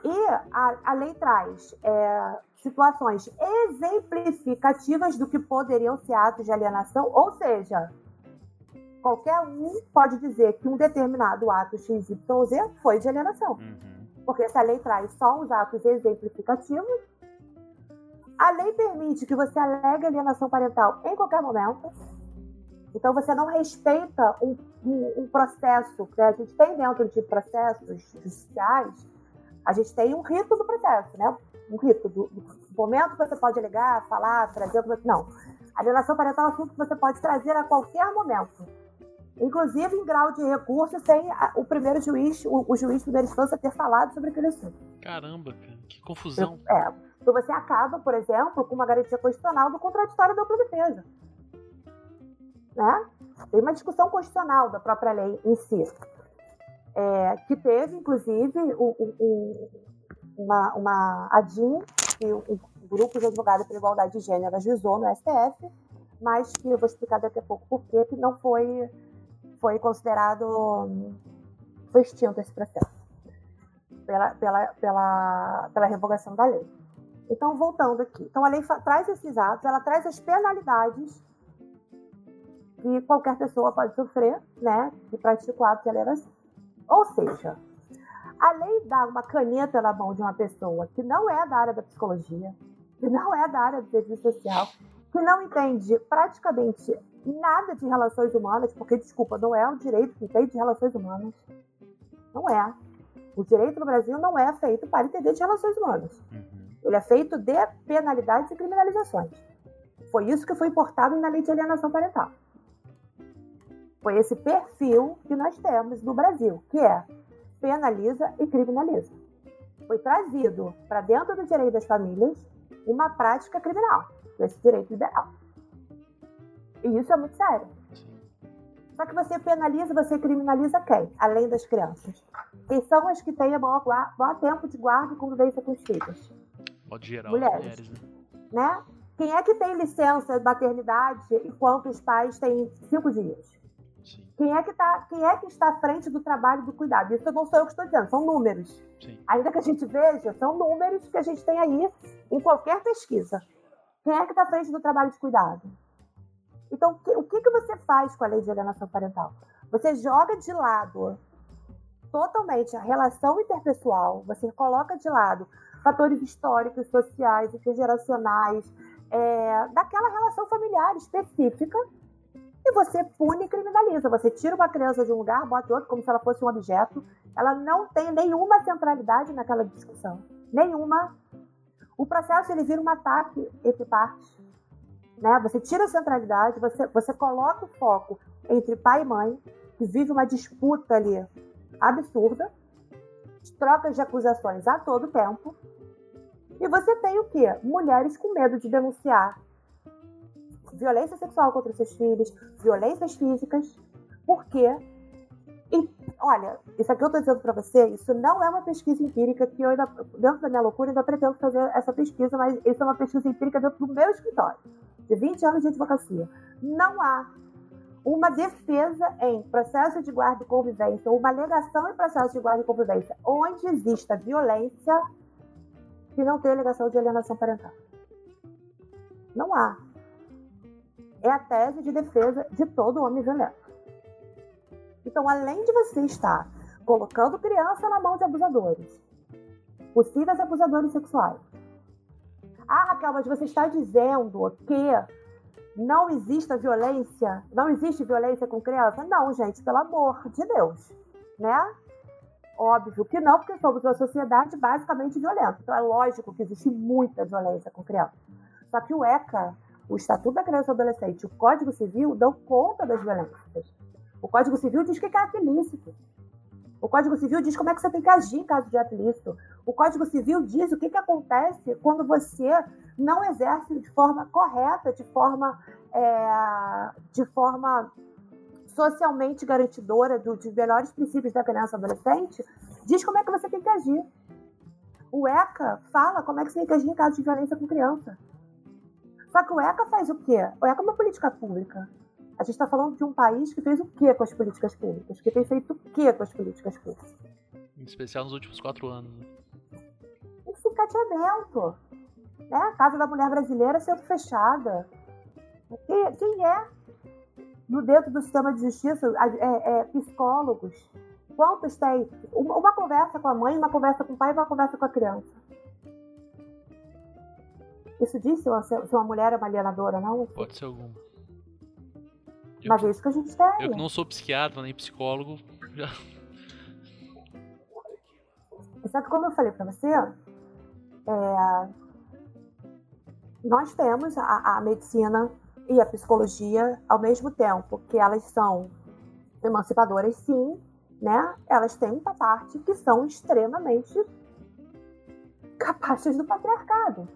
E a, a lei traz é, situações exemplificativas do que poderiam ser atos de alienação, ou seja, qualquer um pode dizer que um determinado ato XYZ foi de alienação. Uhum. Porque essa lei traz só os atos exemplificativos. A lei permite que você alegue alienação parental em qualquer momento. Então você não respeita um, um, um processo. Né? A gente tem dentro de processos judiciais, a gente tem um rito do processo, né? Um rito do, do momento que você pode alegar, falar, trazer. Não. A alienação parental é um assunto que você pode trazer a qualquer momento. Inclusive em grau de recurso, sem a- o primeiro juiz, o, o juiz de primeira instância ter falado sobre aquele assunto. Caramba, cara, que confusão. É. Então você acaba, por exemplo, com uma garantia constitucional do contraditório da dupla defesa. Né? Tem uma discussão constitucional da própria lei em si. É, que teve, inclusive, o- o- o- uma, uma ADIM, que o, Grupo de Advogados pela Igualdade de Gênero ajuizou no STF, mas que eu vou explicar daqui a pouco por que não foi, foi considerado. Foi extinto esse processo pela, pela, pela, pela revogação da lei. Então, voltando aqui. Então, a lei traz esses atos, ela traz as penalidades que qualquer pessoa pode sofrer, né, que pratica o ato de alienação. Ou seja, a lei dá uma caneta na mão de uma pessoa que não é da área da psicologia, que não é da área do serviço social, que não entende praticamente nada de relações humanas, porque, desculpa, não é o direito que entende de relações humanas. Não é. O direito no Brasil não é feito para entender de relações humanas. Uhum. Ele é feito de penalidades e criminalizações. Foi isso que foi importado na lei de alienação parental. Foi esse perfil que nós temos no Brasil, que é penaliza e criminaliza. Foi trazido para dentro do direito das famílias uma prática criminal, esse direito liberal. E isso é muito sério. Só que você penaliza, você criminaliza quem? Além das crianças. Quem são as que têm maior, gua- maior tempo de guarda e convivência com os filhos? Modo geral, Mulheres. mulheres, né? né? Quem é que tem licença de maternidade enquanto os pais têm cinco dias? Sim, Quem é que, tá, quem é que está à frente do trabalho do cuidado? Isso não sou eu que estou dizendo, são números. sim. Ainda que a gente veja, são números que a gente tem aí em qualquer pesquisa. Quem é que está à frente do trabalho de cuidado? Então, o que- o que, que você faz com a lei de alienação parental? Você joga de lado totalmente a relação interpessoal, você coloca de lado fatores históricos, sociais, intergeracionais, é, daquela relação familiar específica, e você pune e criminaliza. Você tira uma criança de um lugar, bota outro, como se ela fosse um objeto. Ela não tem nenhuma centralidade naquela discussão. Nenhuma. O processo ele vira um ataque entre partes. Né? Você tira a centralidade, você, você coloca o foco entre pai e mãe, que vive uma disputa ali absurda, trocas de acusações a todo tempo, E você tem o quê? Mulheres com medo de denunciar violência sexual contra seus filhos, violências físicas, porque e, olha, isso aqui eu estou dizendo para você, isso não é uma pesquisa empírica que eu ainda, dentro da minha loucura, ainda pretendo fazer essa pesquisa, mas isso é uma pesquisa empírica dentro do meu escritório, de 20 anos de advocacia. Não há uma defesa em processo de guarda e convivência, uma alegação em processo de guarda e convivência, onde exista violência que não tem alegação de alienação parental. Não há. É a tese de defesa de todo homem violento. Então, além de você estar colocando criança na mão de abusadores, possíveis abusadores sexuais. Ah, Raquel, mas você está dizendo que não existe violência, não existe violência com criança? Não, gente, pelo amor de Deus, né? Óbvio que não, porque somos uma sociedade basicamente violenta. Então é lógico que existe muita violência com criança. Só que o ECA, o Estatuto da Criança e Adolescente, o Código Civil dão conta das violências. O Código Civil diz que é ato ilícito. O Código Civil diz como é que você tem que agir em caso de ato ilícito. O Código Civil diz o que, que acontece quando você não exerce de forma correta, de forma, é, de forma socialmente garantidora do, dos melhores princípios da criança e adolescente, diz como é que você tem que agir. O ECA fala como é que você tem que agir em caso de violência com criança. Só que o ECA faz o quê? O ECA é uma política pública. A gente está falando de um país que fez o quê com as políticas públicas? Que tem feito o quê com as políticas públicas? Em especial nos últimos quatro anos. Né? Ensucateamento. Né? A Casa da Mulher Brasileira sendo fechada. E, quem é? No dentro do sistema de justiça, é, é, psicólogos. Quantos tem? Uma, uma conversa com a mãe, uma conversa com o pai e uma conversa com a criança. Isso diz se uma, se uma mulher é uma alienadora, não? Pode ser alguma. Mas é isso que a gente tem. Eu que não sou psiquiatra nem psicólogo. Já... Só que como eu falei para você, é... nós temos a, a medicina e a psicologia ao mesmo tempo que elas são emancipadoras, sim, né? Elas têm uma parte que são extremamente capazes do patriarcado.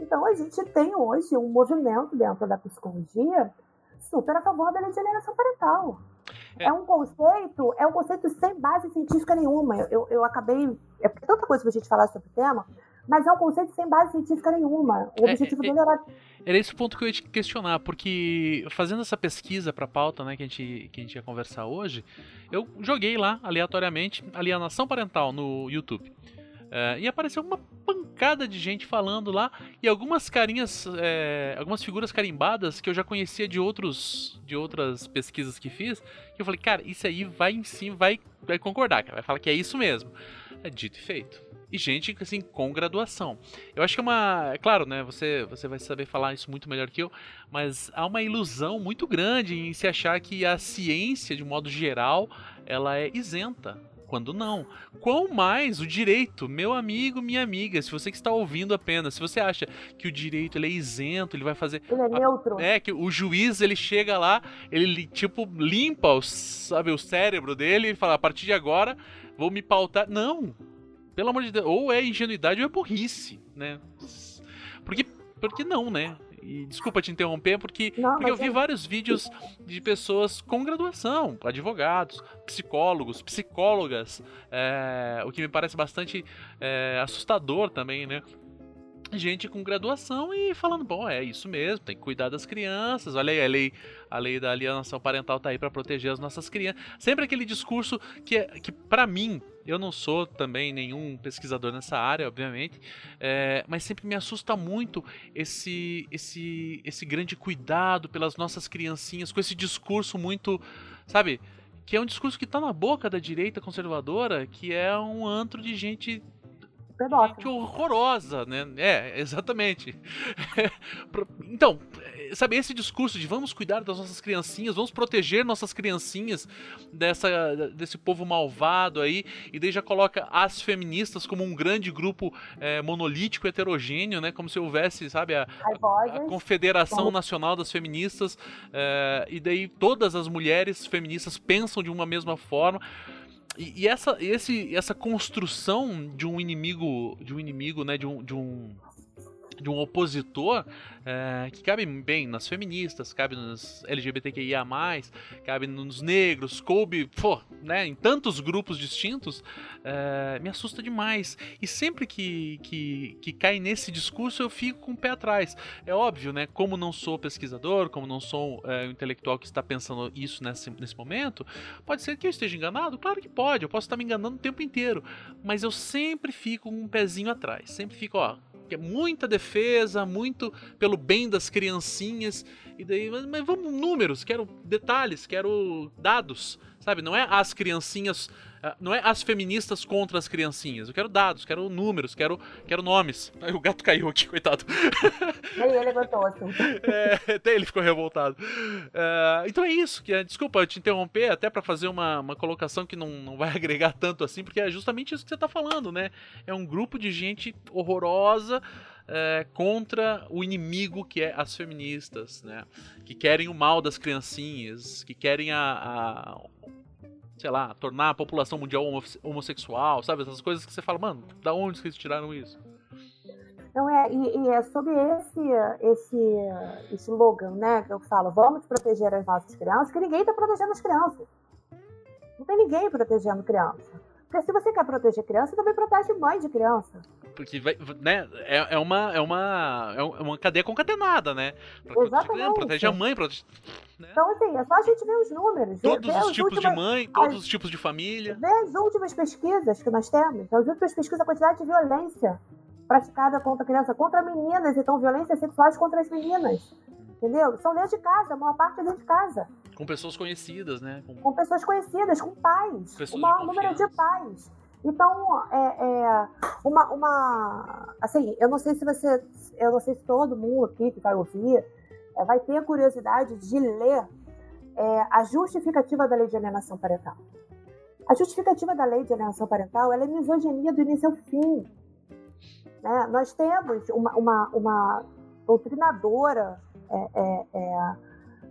Então a gente tem hoje um movimento dentro da psicologia super a favor da alienação parental. É. é. um conceito, é um conceito sem base científica nenhuma. Eu, eu acabei. É tanta coisa pra gente falar sobre o tema, mas é um conceito sem base científica nenhuma. O é, objetivo é, dele era. Era esse ponto que eu ia te questionar, porque fazendo essa pesquisa para pauta né, que, a gente, que a gente ia conversar hoje, eu joguei lá, aleatoriamente, alienação parental no YouTube. Uh, e apareceu uma pancada de gente falando lá e algumas carinhas, é, algumas figuras carimbadas que eu já conhecia de outros, de outras pesquisas que fiz. Que eu falei, cara, isso aí vai em cima, vai, vai concordar, cara, vai falar que é isso mesmo. É dito e feito. E gente assim com graduação. Eu acho que é uma, é claro, né? Você, você vai saber falar isso muito melhor que eu, mas há uma ilusão muito grande em se achar que a ciência, de modo geral, ela é isenta quando não. Quão mais o direito, meu amigo, minha amiga, se você que está ouvindo apenas, se você acha que o direito ele é isento, ele vai fazer. Ele é neutro. É, que o juiz ele chega lá, ele tipo limpa o, sabe, o cérebro dele e fala: a partir de agora vou me pautar. Não! Pelo amor de Deus, ou é ingenuidade ou é burrice, né? Porque, porque não, né? E desculpa te interromper, porque, Não, porque eu vi é... vários vídeos de pessoas com graduação, advogados, psicólogos, psicólogas, é, o que me parece bastante é, assustador também, né? Gente com graduação e falando, bom, é isso mesmo, tem que cuidar das crianças. Olha aí, a lei, a lei da alienação parental tá aí para proteger as nossas crianças. Sempre aquele discurso que é, que para mim, eu não sou também nenhum pesquisador nessa área, obviamente, é, mas sempre me assusta muito esse esse esse grande cuidado pelas nossas criancinhas com esse discurso muito, sabe, que é um discurso que está na boca da direita conservadora, que é um antro de gente pedófilo. Que horrorosa, né? É, exatamente. então, sabe, esse discurso de vamos cuidar das nossas criancinhas, vamos proteger nossas criancinhas dessa, desse povo malvado aí, e daí já coloca as feministas como um grande grupo é, monolítico, heterogêneo, né? Como se houvesse, sabe, a, a, a Confederação Nacional das Feministas, é, e daí todas as mulheres feministas pensam de uma mesma forma. E, e essa, esse, essa construção de um inimigo, de um inimigo, né, de um, de um de um opositor é, que cabe bem nas feministas, cabe nos LGBTQIA+, cabe nos negros, coube, pô, né, em tantos grupos distintos, é, me assusta demais. E sempre que, que, que cai nesse discurso eu fico com o pé atrás. É óbvio, né, como não sou pesquisador, como não sou é, um intelectual que está pensando isso nesse, nesse momento, pode ser que eu esteja enganado? Claro que pode, eu posso estar me enganando o tempo inteiro, mas eu sempre fico com um pezinho atrás, sempre fico, ó, que é muita defesa, muito pelo bem das criancinhas. E daí, mas, mas, vamos números, quero detalhes, quero dados, sabe? Não é as criancinhas, não é as feministas contra as criancinhas. Eu quero dados, quero números, quero, quero nomes. Aí o gato caiu aqui, coitado. Ele aguentou assim. É, até ele ficou revoltado. Uh, então é isso. Que, desculpa te interromper, até para fazer uma, uma colocação que não, não vai agregar tanto assim, porque é justamente isso que você tá falando, né? É um grupo de gente horrorosa é, contra o inimigo que é as feministas, né? Que querem o mal das criancinhas, que querem a, a sei lá, tornar a população mundial homossexual, sabe? Essas coisas que você fala, mano, da onde que eles tiraram isso? Não é, e, e, é sobre esse, esse, esse slogan, né, que eu falo, vamos proteger as nossas crianças, que ninguém está protegendo as crianças. Não tem ninguém protegendo criança. Porque se você quer proteger criança, também protege mãe de criança. Porque vai, né, é, é, uma, é, uma, é uma cadeia concatenada, né? Exatamente. Protege a mãe, protege. Né? Então, assim, é só a gente ver os números. Todos os tipos últimas, de mãe, todos as, os tipos de família. Ver as últimas pesquisas que nós temos. As últimas pesquisas, a quantidade de violência praticada contra criança, contra meninas, então violências sexuais contra as meninas. Entendeu? São dentro de casa, a maior parte é dentro de casa. Com pessoas conhecidas, né? Com, com pessoas conhecidas, com pais. Pessoas o maior número de pais. Então, é, é, uma, uma. Assim, eu não sei se você. Eu não sei se todo mundo aqui que vai ouvir é, vai ter a curiosidade de ler é, a justificativa da lei de alienação parental. A justificativa da lei de alienação parental ela é misoginia do início ao fim. Né? Nós temos uma, uma, uma doutrinadora é, é, é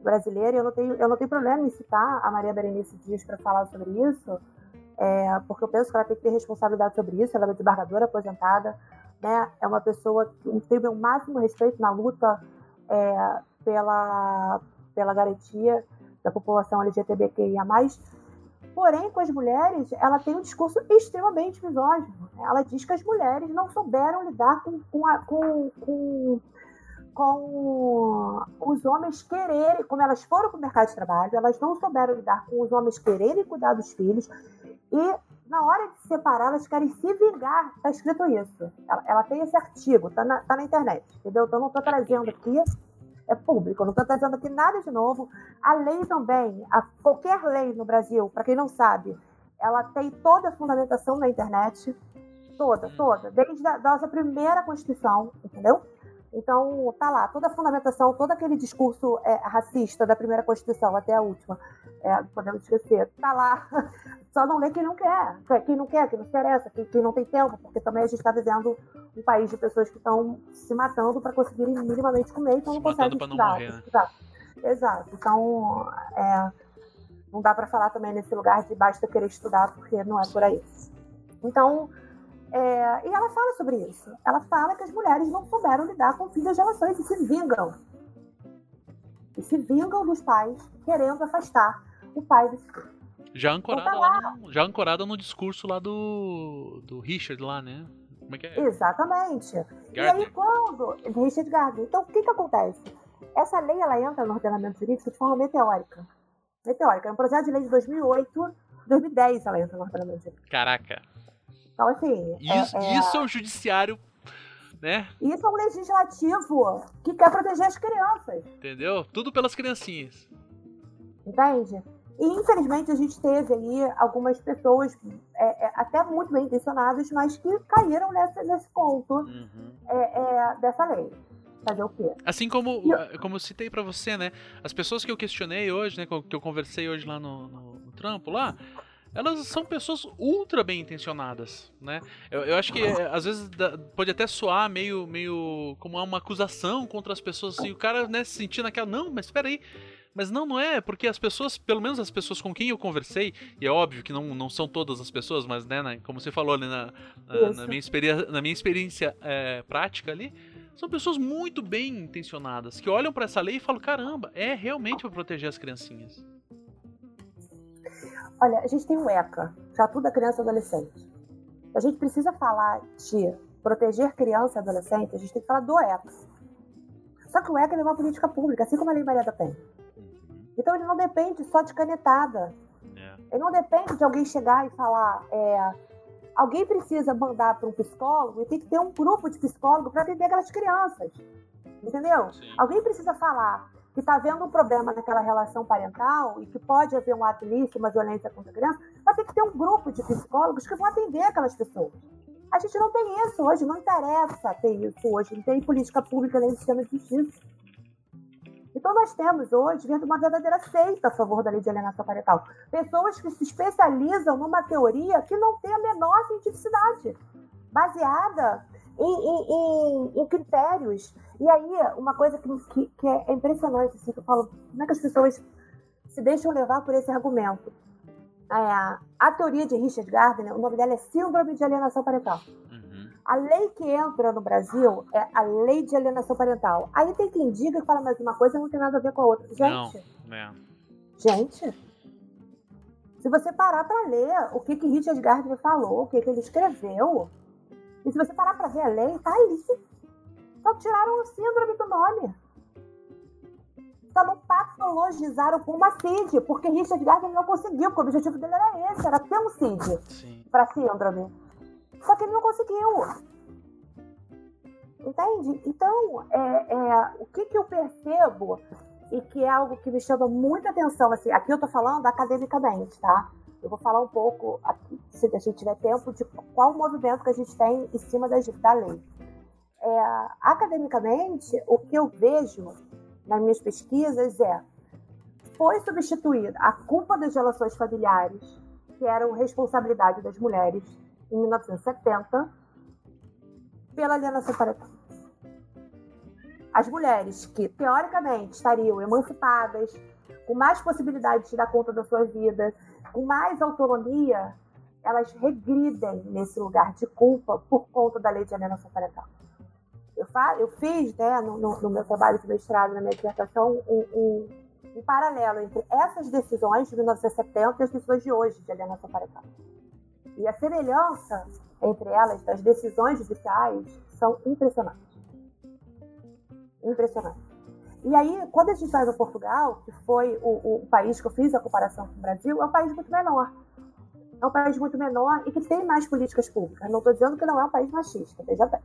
brasileira, eu não, tenho, eu não tenho problema em citar a Maria Berenice Dias para falar sobre isso, é, porque eu penso que ela tem que ter responsabilidade sobre isso, ela é uma desembargadora aposentada, né? é uma pessoa que tem o máximo respeito na luta é, pela, pela garantia da população LGBTQIA+, Porém, com as mulheres, ela tem um discurso extremamente misógino. Ela diz que as mulheres não souberam lidar com, com, a, com, com, com os homens quererem, como elas foram para o mercado de trabalho, elas não souberam lidar com os homens quererem cuidar dos filhos e na hora de se separar, elas querem se vingar. Está escrito isso. Ela, ela, tem esse artigo, está na, tá na internet, entendeu? Então, não estou trazendo aqui é público, não estou trazendo aqui nada de novo. A lei também, a, qualquer lei no Brasil, para quem não sabe, ela tem toda a fundamentação na internet, toda, toda, desde a nossa primeira Constituição, entendeu? Então, tá lá, toda a fundamentação, todo aquele discurso é, racista da primeira Constituição até a última, é, podemos esquecer, tá lá. Só não lê quem não quer, quem não quer, quem não interessa, quem, quem não tem tempo, porque também a gente está vivendo um país de pessoas que estão se matando para conseguirem minimamente comer, então se não conseguem estudar. Morrer, né? Exato. Então, é, não dá para falar também nesse lugar de basta querer estudar, porque não é por aí. Então, é, e ela fala sobre isso. Ela fala que as mulheres não souberam lidar com filhas relações e se vingam. E se vingam dos pais, querendo afastar o pai desse filho. Já ancorada, então, tá no, já ancorada no discurso lá do, do Richard lá, né? Como é que é? Exatamente. Gardner. E aí quando... Richard Gardner. Então, o que que acontece? Essa lei, ela entra no ordenamento jurídico de forma meteórica. Meteórica. É um projeto de lei de 2008, 2010 ela entra no ordenamento jurídico. Caraca. Então, assim. Isso é, é... isso é o judiciário. Né? Isso é um legislativo que quer proteger as crianças. Entendeu? Tudo pelas criancinhas. Entende? E infelizmente a gente teve aí algumas pessoas é, é, até muito bem intencionadas, mas que caíram nessa, nesse ponto uhum. é, é dessa lei. Fazer o quê? Assim como, eu... como eu citei para você, né? As pessoas que eu questionei hoje, né? Que eu conversei hoje lá no, no, no trampo lá, elas são pessoas ultra bem intencionadas, né? Eu, eu acho que é, às vezes dá- pode até soar meio, meio como uma acusação contra as pessoas, e o cara, né, se sentir naquela, não, mas espera aí. Mas não, não é, porque as pessoas, pelo menos as pessoas com quem eu conversei, e é óbvio que não, não são todas as pessoas, mas, né, na- como você falou, né, na, na, na minha, experi na minha experiência é, prática ali, são pessoas muito bem intencionadas, que olham pra essa lei e falam, caramba, é realmente pra proteger as criancinhas. Olha, a gente tem o ECA, Estatuto da Criança e Adolescente. A gente precisa falar de proteger criança e adolescente, a gente tem que falar do ECA. Só que o ECA é uma política pública, assim como a Lei Maria da Penha. Então ele não depende só de canetada. É. Ele não depende de alguém chegar e falar. é, alguém precisa mandar para um psicólogo e tem que ter um grupo de psicólogo para atender aquelas crianças. Entendeu? Sim. Alguém precisa falar que está havendo um problema naquela relação parental e que pode haver um ato ilícito, uma violência contra a criança, mas tem que ter um grupo de psicólogos que vão atender aquelas pessoas. A gente não tem isso hoje, não interessa ter isso hoje, não tem política pública nem sistema de justiça. Então nós temos hoje uma verdadeira seita a favor da lei de alienação parental. Pessoas que se especializam numa teoria que não tem a menor cientificidade, baseada em, em- em- em critérios. E aí, uma coisa que, que- é impressionante, assim, que eu falo, como é que as pessoas se deixam levar por esse argumento? É, a teoria de Richard Gardner, o nome dela é Síndrome de Alienação Parental. Uhum. A lei que entra no Brasil é a lei de alienação parental. Aí tem quem diga que fala mais uma coisa não tem nada a ver com a outra. Gente, Não, é. gente, se você parar pra ler o que, que Richard Gardner falou, o que, que ele escreveu, e se você parar pra ver a lei, tá ali. Só tiraram o síndrome do nome. Só não patologizaram com uma CID, porque Richard Gardner não conseguiu, porque o objetivo dele era esse, era ter um CID para síndrome. Só que ele não conseguiu. Entende? Então, é, é, o que, que eu percebo e que é algo que me chama muita atenção, assim, aqui eu tô falando academicamente, tá? Eu vou falar um pouco, aqui, se a gente tiver tempo, de qual o movimento que a gente tem em cima das, da lei. É, academicamente, o que eu vejo nas minhas pesquisas é foi substituída a culpa das relações familiares, que eram responsabilidade das mulheres, em 1970, pela alienação parental. As mulheres que, teoricamente, estariam emancipadas, com mais possibilidades de dar conta da sua vida, com mais autonomia, elas regridem nesse lugar de culpa por conta da lei de alienação parental. Eu, eu fiz, né, no, no- no meu trabalho de mestrado, na minha dissertação, um, um- um paralelo entre essas decisões de 1970 e as decisões de hoje de alienação parental. E a semelhança entre elas, das decisões judiciais, são impressionantes. Impressionantes. E aí, quando a gente vai para Portugal, que foi o, o país que eu fiz a comparação com o Brasil, é um país muito menor. É um país muito menor e que tem mais políticas públicas. Não estou dizendo que não é um país machista, veja bem.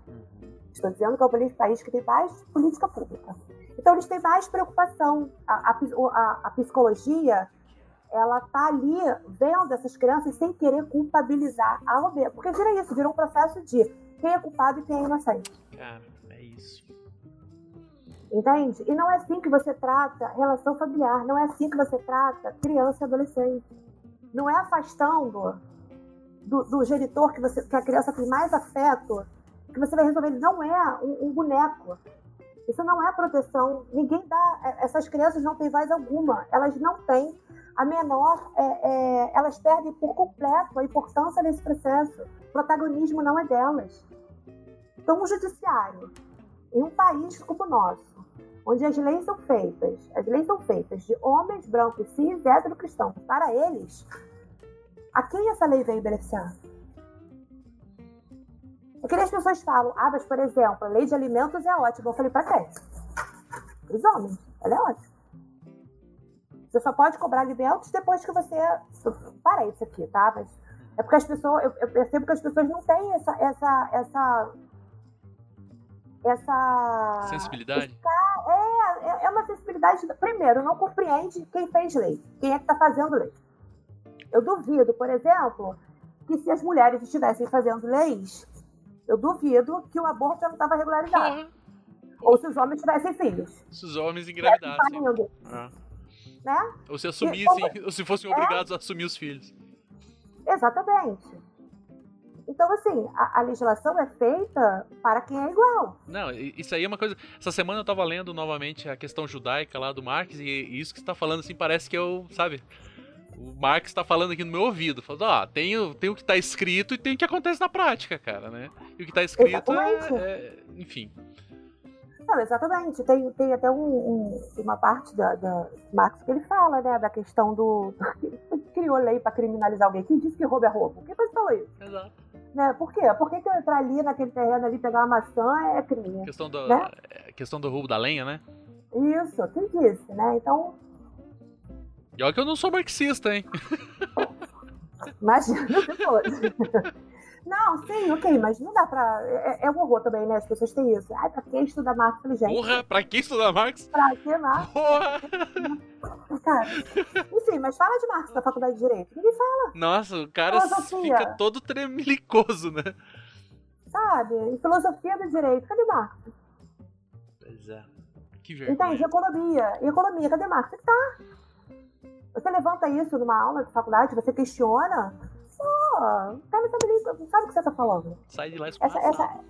Estou dizendo que é um país que tem mais política pública. Então, eles têm mais preocupação. A, a, o- a- psicologia, ela tá ali vendo essas crianças sem querer culpabilizar A ou B. Porque vira isso, vira um processo de quem é culpado e quem é inocente. Cara, é isso. Entende? E não é assim que você trata relação familiar, não é assim que você trata criança e adolescente. Não é afastando do, do genitor que, você, que a criança tem mais afeto que você vai resolver. Não é um, um boneco. Isso não é proteção. Ninguém dá. é- Essas crianças não têm voz alguma. Elas não têm a menor. é, é, elas perdem por completo a importância desse processo. O protagonismo não é delas. Então, o judiciário, em um país como o nosso, onde as leis são feitas, as leis são feitas de homens brancos, cis, hétero cristãos, para eles, a quem essa lei veio beneficiar? Porque as pessoas falam, ah, mas por exemplo, a lei de alimentos é ótima. Eu falei, para quem? Para os homens, ela é ótima. Você só pode cobrar alimentos depois que você. Parei isso aqui, tá? Mas é porque as pessoas. Eu, eu percebo que as pessoas não têm essa. essa, essa essa Sensibilidade? é, é uma sensibilidade. Primeiro, não compreende quem fez lei, quem é que está fazendo lei. Eu duvido, por exemplo, que se as mulheres estivessem fazendo leis, eu duvido que o aborto já não estava regularizado. Porra. Ou se os homens tivessem filhos. Se os homens engravidassem. Ah. né? Ou se assumissem, ou se fossem É? obrigados a assumir os filhos. Exatamente. Então, assim, a, a, legislação é feita para quem é igual. Não, isso aí é uma coisa. Essa semana eu tava lendo novamente a questão judaica lá do Marx, e, e isso que você tá falando, assim, parece que eu, sabe. O Marx está falando aqui no meu ouvido, falando, ó, tem, tem o que está escrito e tem o que acontece na prática, cara, né? E o que está escrito é, é, Enfim. Não, exatamente. Tem, tem até um, um, uma parte da, da Marx que ele fala, né, da questão do. criou lei para criminalizar alguém. Quem disse que roubo é roubo? Quem falou isso? Exato. Né? Por quê? Por que, que eu entrar ali naquele terreno ali pegar uma maçã é crime? Questão do, né? É, questão do roubo da lenha, né? Isso, quem disse, né? Então. E olha que eu não sou marxista, hein? Imagina depois. Não, sim, ok, mas não dá pra. É, é um horror também, né? As pessoas têm isso. Ai, pra que estudar Marx? Falei, gente. Porra, pra que estudar Marx? Pra que Marx? Porra! Cara, enfim, mas fala de Marx na faculdade de Direito. Ninguém fala. Nossa, o cara filosofia. fica todo tremelicoso, né? Sabe? E filosofia do direito, cadê Marx? Pois é. Que vergonha. Entende? Economia. E economia, cadê Marx? Tá. Você levanta isso numa aula de faculdade, você questiona Pô, o cara sabe, sabe o que você tá falando. Sai de lá e essa, essa,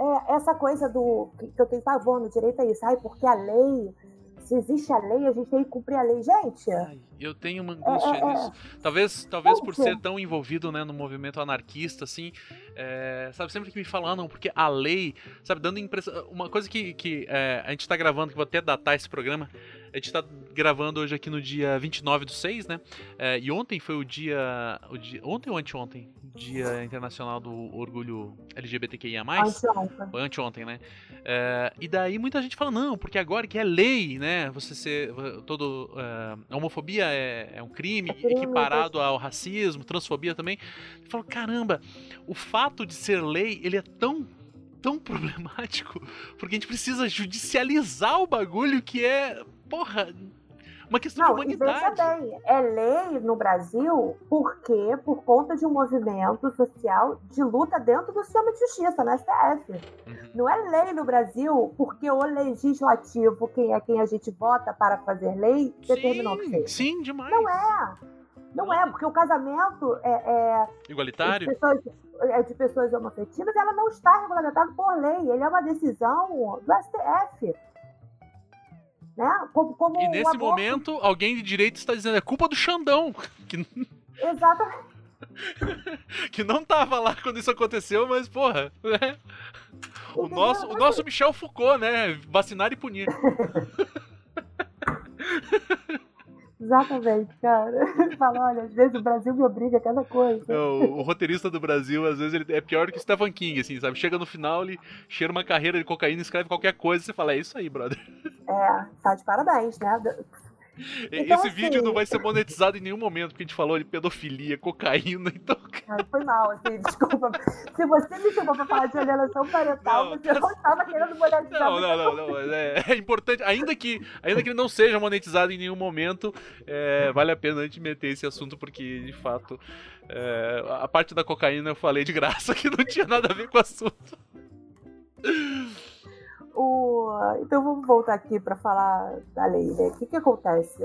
é, essa coisa do que eu tenho pavor no direito é isso, ai, porque a lei se existe a lei, a gente tem que cumprir a lei. Gente. Ai, eu tenho uma angústia é, é, nisso. É. Talvez, talvez por ser tão envolvido né, no movimento anarquista, assim. É, sabe, sempre que me falam, ah, não, porque a lei, sabe, dando impressão. Uma coisa que, que é, a gente tá gravando, que vou até datar esse programa. A gente tá gravando hoje aqui no dia 29 do 6, né? É, e ontem foi o dia, o dia. Ontem ou anteontem? Dia Internacional do Orgulho LGBTQIA. Anteontem. Foi anteontem, né? É, e daí muita gente fala, não, porque agora que é lei, né? Você ser. Todo. É, a homofobia é, é um crime, é crime equiparado ao racismo, transfobia também. Eu falo, caramba, o fato de ser lei, ele é tão tão problemático, porque a gente precisa judicializar o bagulho que é porra, uma questão não, de humanidade. Veja bem, é lei no Brasil porque por conta de um movimento social de luta dentro do sistema de justiça, na STF. Uhum. Não é lei no Brasil porque o legislativo, quem é quem a gente vota para fazer lei, determinou que seja. Sim, demais. Não é. Não, é, porque o casamento é, é igualitário. De pessoas, é de pessoas homoafetivas, ela não está regulamentado por lei. Ele é uma decisão do STF. Né? Como, como e nesse momento, alguém de direito está dizendo é culpa do Xandão. Que... Exatamente. que não tava lá quando isso aconteceu, mas, porra, né? O nosso, o nosso Michel Foucault, né? Vacinar e punir. Exatamente, cara. Fala, olha, às vezes o Brasil me obriga a cada coisa. O, o, roteirista do Brasil, às vezes, ele é pior do que Stephen King, assim, sabe? Chega no final, ele cheira uma carreira de cocaína, escreve qualquer coisa você fala, é isso aí, brother. É, tá de parabéns, né? Então, Esse assim, vídeo não vai ser monetizado em nenhum momento, porque a gente falou de pedofilia, cocaína, então. foi mal, assim, desculpa. Se você me chamou pra falar de alienação parental, não, você não estava querendo monetizar. Não, não, não, não. É, é, importante, ainda que, ainda que ele não seja monetizado em nenhum momento, é, vale a pena a gente meter esse assunto, porque de fato. É, a parte da cocaína eu falei de graça, que não tinha nada a ver com o assunto. O... Então vamos voltar aqui para falar da lei. Né? O que, que acontece?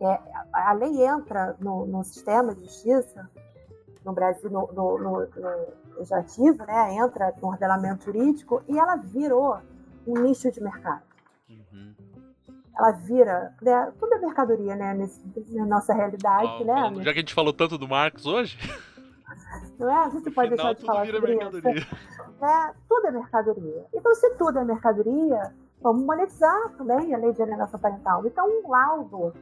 É, a lei entra no, no, sistema de justiça no Brasil, no, no, no, legislativo, né? entra no ordenamento jurídico e ela virou um nicho de mercado. Uhum. Ela vira, né? tudo é mercadoria, né? Nesse, na nossa realidade, ah, né? Já que a gente falou tanto do Marcos hoje. Não é? A gente pode deixar de falar sobre isso. É, tudo é mercadoria. Então, se tudo é mercadoria, vamos monetizar também a lei de alienação parental. Então, um laudo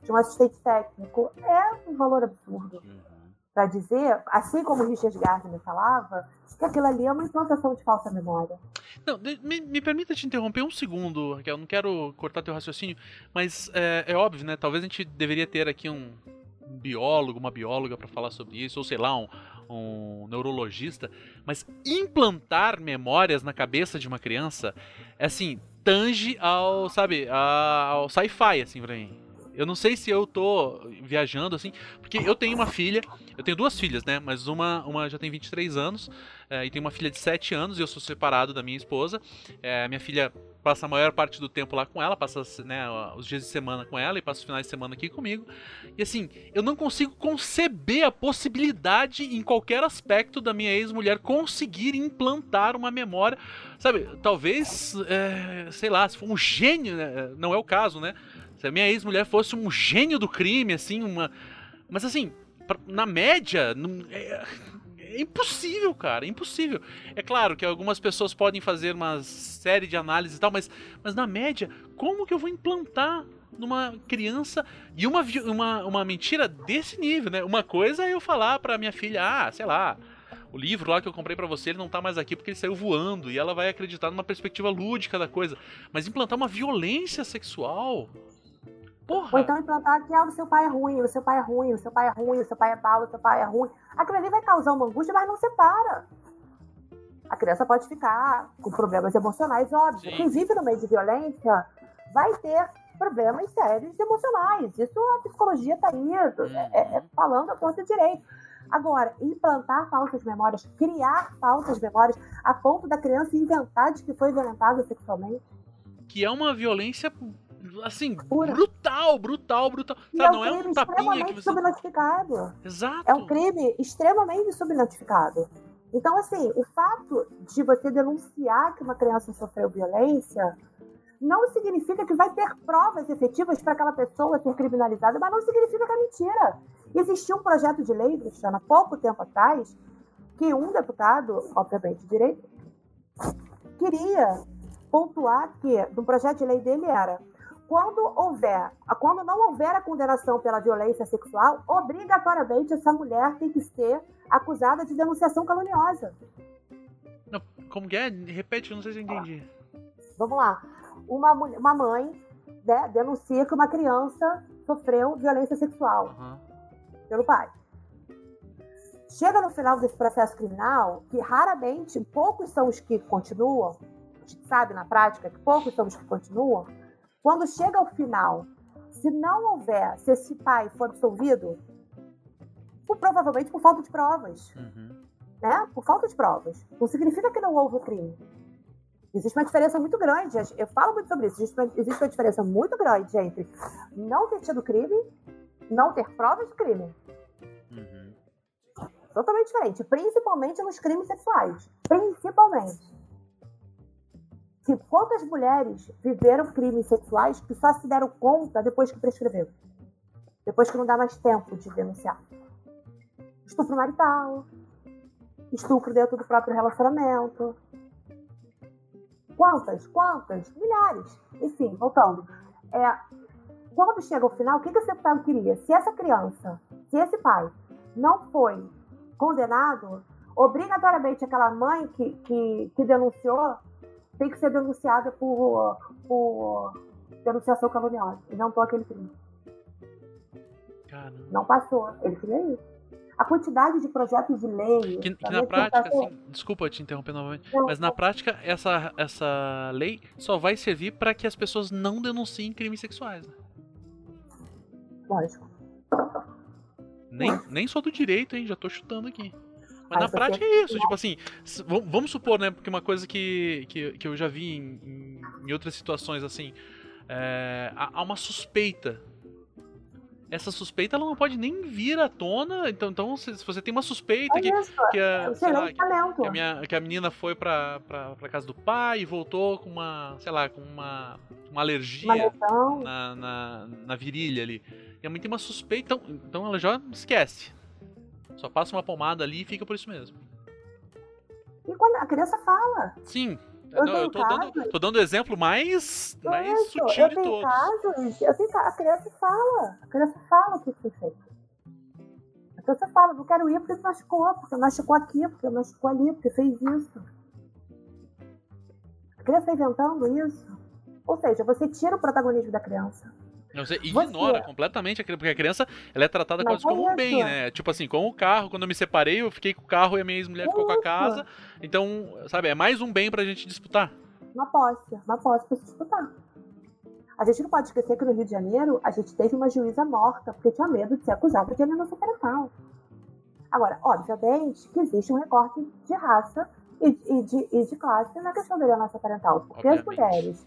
de um assistente técnico é um valor absurdo. Uhum. Para dizer, assim como o Richard Gardner falava, que aquilo ali é uma implantação de falsa memória. Não, me, me permita te interromper um segundo, Raquel. Não quero cortar teu raciocínio, mas é, é óbvio, né? Talvez a gente deveria ter aqui um, um biólogo, uma bióloga para falar sobre isso, ou sei lá, um, um neurologista, mas implantar memórias na cabeça de uma criança é assim, tange ao, sabe, ao sci-fi, assim, pra mim. Eu não sei se eu tô viajando assim, porque eu tenho uma filha, eu tenho duas filhas, né? Mas uma, uma já tem 23 anos é, e tem uma filha de 7 anos e eu sou separado da minha esposa. É, minha filha passa a maior parte do tempo lá com ela, passa né, os dias de semana com ela e passa os finais de semana aqui comigo. E assim, eu não consigo conceber a possibilidade em qualquer aspecto da minha ex-mulher conseguir implantar uma memória. Sabe, talvez, é, sei lá, se for um gênio, né, não é o caso, né? Se a minha ex-mulher fosse um gênio do crime, assim, uma. Mas assim, na média, não, é, é impossível, cara, é impossível. É claro que algumas pessoas podem fazer uma série de análises e tal, mas, mas na média, como que eu vou implantar numa criança e uma, uma, uma mentira desse nível, né? Uma coisa é eu falar pra minha filha, ah, sei lá, o livro lá que eu comprei para você, ele não tá mais aqui porque ele saiu voando e ela vai acreditar numa perspectiva lúdica da coisa. Mas implantar uma violência sexual, Porra. Ou então implantar que ah, o seu pai é ruim, o seu pai é ruim, o seu pai é ruim, o seu pai é pau, o seu pai é ruim. Aquilo ali vai causar uma angústia, mas não separa. A criança pode ficar com problemas emocionais, óbvio. Sim. Inclusive, no meio de violência, vai ter problemas sérios emocionais. Isso a psicologia está aí, é, é, é, falando a torta direito. Agora, implantar falsas memórias, criar falsas memórias, a ponto da criança inventar de que foi violentada sexualmente. Que é uma violência assim, Pura. brutal, brutal, brutal. Sabe, é um não é um tapinha que você. subnotificado. Exato. É um crime extremamente subnotificado. Então, assim, o fato de você denunciar que uma criança sofreu violência não significa que vai ter provas efetivas para aquela pessoa ser criminalizada, mas não significa que é mentira. Existiu um projeto de lei, Cristiana, pouco tempo atrás, que um deputado, obviamente, direito, queria pontuar que, no projeto de lei dele era quando houver, quando não houver a condenação pela violência sexual, obrigatoriamente essa mulher tem que ser acusada de denunciação caluniosa. Não, como que é? Repete, não sei se eu entendi. Vamos lá. Uma, uma mãe né, denuncia que uma criança sofreu violência sexual uhum. pelo pai. Chega no final desse processo criminal, que raramente, poucos são os que continuam, a gente sabe na prática que poucos são os que continuam, quando chega ao final, se não houver, se esse pai for absolvido, por, provavelmente por falta de provas. Uhum. Né? Por falta de provas. Não significa que não houve o crime. Existe uma diferença muito grande. Eu falo muito sobre isso. Existe uma, existe uma diferença muito grande entre não ter tido crime, não ter provas de crime. Uhum. Totalmente diferente. Principalmente nos crimes sexuais. Principalmente quantas mulheres viveram crimes sexuais que só se deram conta depois que prescreveu? Depois que não dá mais tempo de denunciar. Estupro marital, estupro dentro do próprio relacionamento. Quantas? Quantas? Milhares. Enfim, voltando. É, quando chega ao final, o que, que esse pai queria? Se essa criança, se esse pai não foi condenado, obrigatoriamente aquela mãe que, que, que denunciou tem que ser denunciada por, por denunciação caluniosa. E não por aquele crime. Caramba. Não passou. Ele queria isso. A quantidade de projetos de lei. Que, que na prática, assim, desculpa te interromper novamente, não, mas na prática, essa, essa lei só vai servir para que as pessoas não denunciem crimes sexuais. Né? Lógico. Nem, nem só do direito, hein? Já tô chutando aqui. Mas na prática é isso, tipo assim, vamos supor, né, porque uma coisa que, que, que eu já vi em, em outras situações, assim, é, há uma suspeita. Essa suspeita ela não pode nem vir à tona, então, então se, você tem uma suspeita é que, que, a, lá, que, que, a minha, que a menina foi pra, pra, pra casa do pai e voltou com uma, sei lá, com uma, uma alergia uma na, na, na virilha ali. E a mãe tem uma suspeita, então, então ela já esquece só passa uma pomada ali e fica por isso mesmo. E quando a criança fala. Sim. Eu, não, eu tô, casos, dando, tô dando exemplo mais, mais sutil de todos. Casos, eu tenho, a criança fala. A criança fala o que foi feito. A criança fala, não quero ir porque machucou, porque machucou aqui, porque machucou ali, porque fez isso. A criança está inventando isso. Ou seja, você tira o protagonismo da criança. Você ignora você... completamente a criança, porque a criança ela é tratada quase como um bem, né? Tipo assim, com o carro, quando eu me separei, eu fiquei com o carro e a minha ex-mulher ficou com a casa. Então, sabe, é mais um bem pra gente disputar. Uma posse, uma posse pra se disputar. A gente não pode esquecer que no Rio de Janeiro a gente teve uma juíza morta porque tinha medo de ser acusada de alienação parental. Agora, obviamente que existe um recorte de raça e, e de, e de classe na questão da alienação parental. Porque as Obviamente. mulheres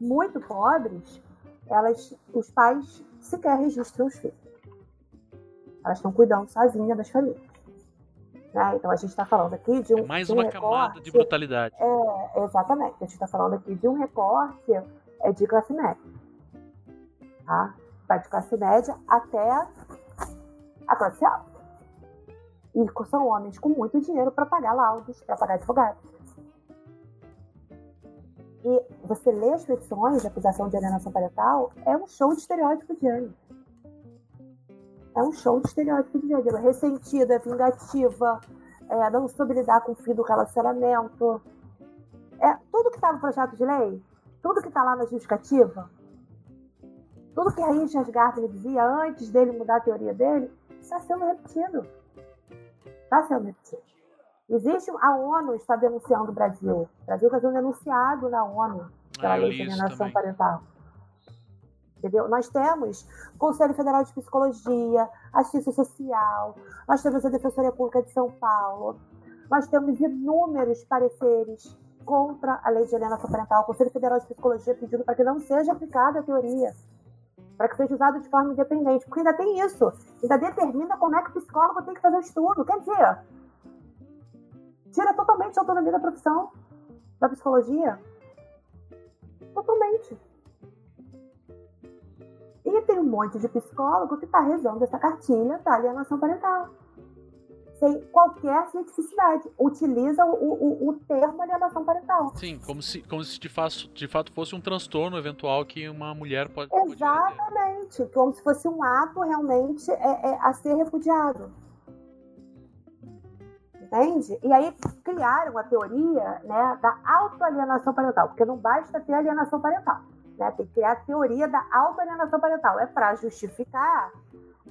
muito pobres, elas, os pais sequer registram os filhos. Elas estão cuidando sozinhas das famílias. Né? Então a gente está falando aqui de um. É mais de um uma camada de recorte- brutalidade. é, exatamente. A gente está falando aqui de um recorte é, de classe média. Tá? Vai de classe média até a classe alta. E são homens com muito dinheiro para pagar laudos, para pagar advogados. E você lê as petições de acusação de alienação parental, é um show de estereótipo de gênero. É um show de estereótipo de gênero. Ressentida, vingativa, é, não soube lidar com o fim do relacionamento. É, tudo que está no projeto de lei, tudo que está lá na justificativa, tudo que a Richard Gardner dizia antes dele mudar a teoria dele, está sendo repetido. Está sendo repetido. Existe, a ONU está denunciando o Brasil. O Brasil está sendo denunciado na ONU pela Ah, lei de alienação parental. Entendeu? Nós temos Conselho Federal de Psicologia, Assistência Social, nós temos a Defensoria Pública de São Paulo, nós temos inúmeros pareceres contra a lei de alienação parental. O Conselho Federal de Psicologia pedindo para que não seja aplicada a teoria, para que seja usado de forma independente, porque ainda tem isso, ainda determina como é que o psicólogo tem que fazer o estudo. Quer dizer, tira totalmente a autonomia da profissão da psicologia. Totalmente. E tem um monte de psicólogo que está rezando essa cartilha da alienação parental. Sem qualquer cientificidade. Utiliza o, o, o termo alienação parental. Sim, como se, como se de, fato, de fato fosse um transtorno eventual que uma mulher pode. Exatamente. Como se fosse um ato realmente é, é, a ser repudiado. Entende? E aí criaram a teoria né, da autoalienação parental, porque não basta ter alienação parental. Né? Tem que criar a teoria da autoalienação parental. É para justificar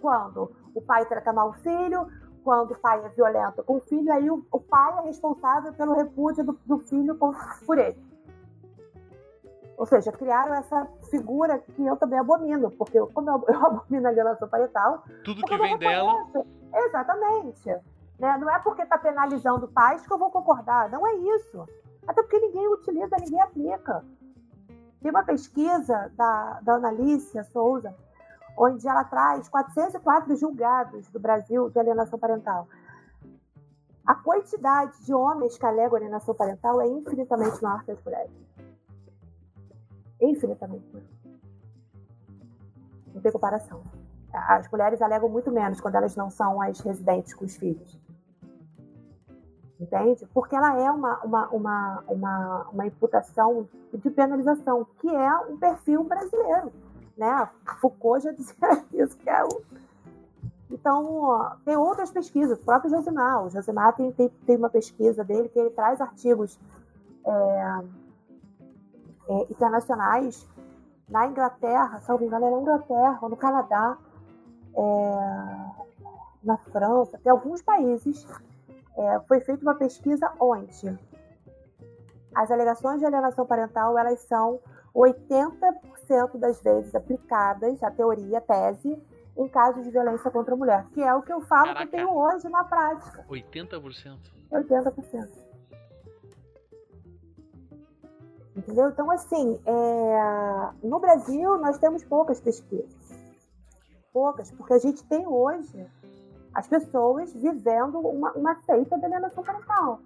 quando o pai trata mal o filho, quando o pai é violento com o filho, aí o, o pai é responsável pelo repúdio do, do filho por, por ele. Ou seja, criaram essa figura que eu também abomino, porque eu, como eu, eu abomino a alienação parental, Tudo que vem dela. Exatamente. Né? Não é porque está penalizando pais que eu vou concordar. Não é isso. Até porque ninguém utiliza, ninguém aplica. Tem uma pesquisa da, da Analícia Souza, onde ela traz 404 julgados do Brasil de alienação parental. A quantidade de homens que alegam alienação parental é infinitamente maior que as mulheres. Infinitamente maior. Não tem comparação. As mulheres alegam muito menos quando elas não são as residentes com os filhos. Entende? Porque ela é uma, uma, uma, uma, uma imputação de penalização, que é um perfil brasileiro. Né? Foucault já dizia isso, que é o. Então, tem outras pesquisas, o próprio Josimar. O Josimar tem, tem, tem uma pesquisa dele que ele traz artigos é, é, internacionais na Inglaterra, se não me engano, é na Inglaterra ou no Canadá, é, na França, tem alguns países, é, foi feita uma pesquisa onde as alegações de alienação parental elas são 80% das vezes aplicadas, a teoria, a tese, em casos de violência contra a mulher, que é o que eu falo Caraca. que eu tenho hoje na prática, 80%. 80%. Entendeu? Então, assim, é, no Brasil nós temos poucas pesquisas. Poucas, porque a gente tem hoje as pessoas vivendo uma, uma seita de alienação parental.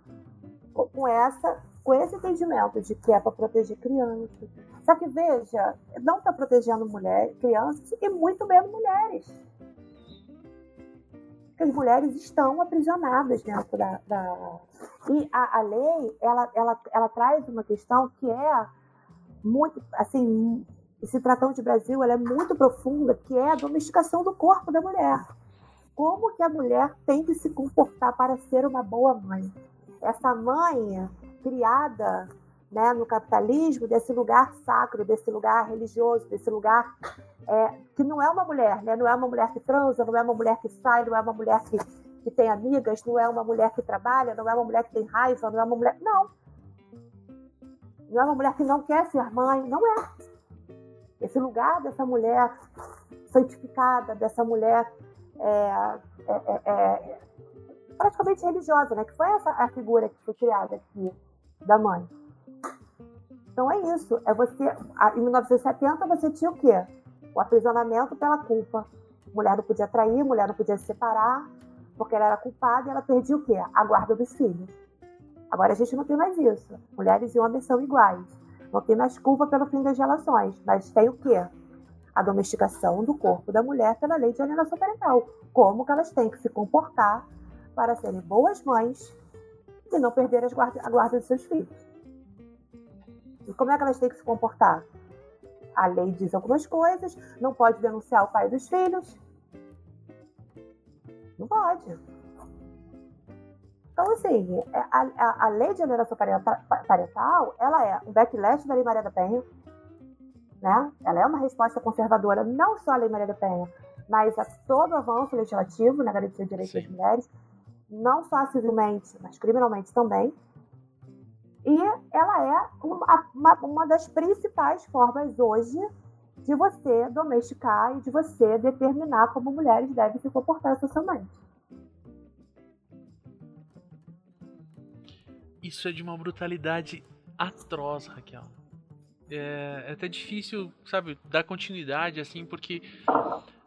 Com, essa, com esse entendimento de que é para proteger crianças. Só que, veja, não está protegendo mulheres, crianças e muito menos mulheres. Porque as mulheres estão aprisionadas dentro da, da, e a, a lei, ela, ela, ela traz uma questão que é muito, assim, se tratando de Brasil, ela é muito profunda, que é a domesticação do corpo da mulher. Como que a mulher tem que se comportar para ser uma boa mãe? Essa mãe criada né, no capitalismo, desse lugar sacro, desse lugar religioso, desse lugar é, que não é uma mulher, né? não é uma mulher que transa, não é uma mulher que sai, não é uma mulher que, que tem amigas, não é uma mulher que trabalha, não é uma mulher que tem raiva, não é uma mulher. Não. Não é uma mulher que não quer ser mãe, não é. Esse lugar dessa mulher santificada, dessa mulher é, é, é, praticamente religiosa, né? Que foi essa a figura que foi criada aqui da mãe. Então é isso. É você. Em 1970 você tinha o quê? O aprisionamento pela culpa. Mulher não podia trair, mulher não podia se separar, porque ela era culpada e ela perdia o quê? A guarda dos filhos. Agora a gente não tem mais isso. Mulheres e homens são iguais. Não tem mais culpa pelo fim das relações, mas tem o quê? A domesticação do corpo da mulher pela lei de alienação parental. Como que elas têm que se comportar para serem boas mães e não perder a guarda dos seus filhos. E como é que elas têm que se comportar? A lei diz algumas coisas, não pode denunciar o pai dos filhos. Não pode. Então, assim, é, a, a, a lei de alienação parental, ela é um backlash da Lei Maria da Penha, né? Ela é uma resposta conservadora, não só à Lei Maria da Penha, mas a todo avanço legislativo na garantia de direitos das mulheres, não só civilmente, mas criminalmente também. E ela é uma, uma, uma das principais formas hoje de você domesticar e de você determinar como mulheres devem se comportar socialmente. Isso é de uma brutalidade atroz, Raquel. É, é até difícil, sabe, dar continuidade assim, porque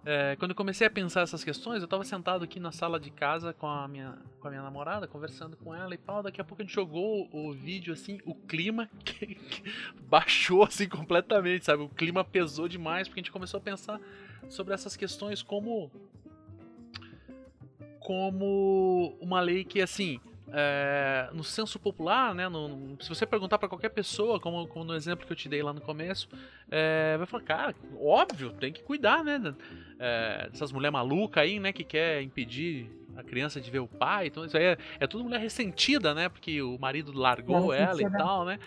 é, quando eu comecei a pensar essas questões, eu estava sentado aqui na sala de casa com a, minha, com a minha namorada, conversando com ela e pau. Daqui a pouco a gente jogou o, vídeo assim, o clima que, que baixou assim completamente, sabe? O clima pesou demais porque a gente começou a pensar sobre essas questões como como uma lei que assim é, no senso popular, né, no, se você perguntar para qualquer pessoa, como, como, no exemplo que eu te dei lá no começo, é, vai falar, cara, óbvio, tem que cuidar, né, é, dessas mulheres malucas aí, né, que quer impedir a criança de ver o pai, então isso aí é, é tudo mulher ressentida, né, porque o marido largou ela e tal, né,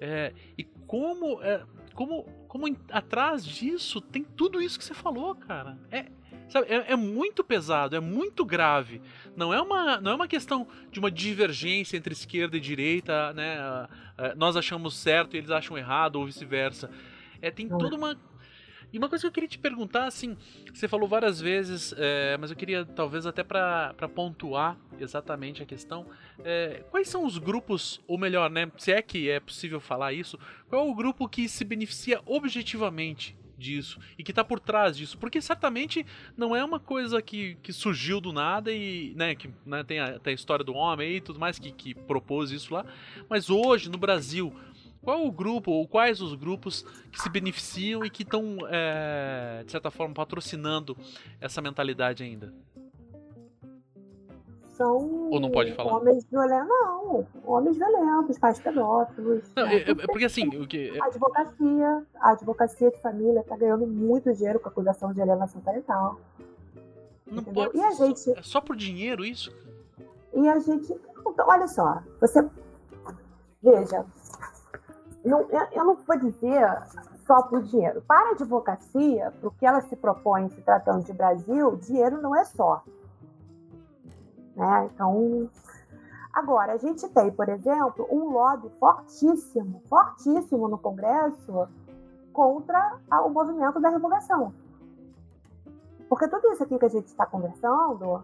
é, e como, é, como, como atrás disso tem tudo isso que você falou, cara, é, Sabe, é, é, muito pesado, é muito grave. Não é, uma, não é uma questão de uma divergência entre esquerda e direita, né? Nós achamos certo e eles acham errado, ou vice-versa. É, tem toda uma. E uma coisa que eu queria te perguntar, assim, você falou várias vezes, é, mas eu queria talvez até para pontuar exatamente a questão. É, quais são os grupos, ou melhor, né? Se é que é possível falar isso, qual é o grupo que se beneficia objetivamente disso e que está por trás disso, porque certamente não é uma coisa que, que surgiu do nada e, né, que né, tem, a, tem a história do homem e tudo mais que, que propôs isso lá, mas hoje no Brasil qual o grupo ou quais os grupos que se beneficiam e que estão é, de certa forma patrocinando essa mentalidade ainda? São Ou não pode falar? homens violentos. Não, homens violentos, pais pedófilos. Não, né? é, é, porque assim, o que. A advocacia, a advocacia de família tá ganhando muito dinheiro com a acusação de alienação parental. Não entendeu? pode. E a gente. É só por dinheiro isso? E a gente. Então, olha só, você. Veja, não, eu, eu não vou dizer só por dinheiro. Para a advocacia, para o que ela se propõe se tratando de Brasil, dinheiro não é só. Né? Então, agora, a gente tem, por exemplo, um lobby fortíssimo, fortíssimo no Congresso contra o movimento da revogação. Porque tudo isso aqui que a gente está conversando,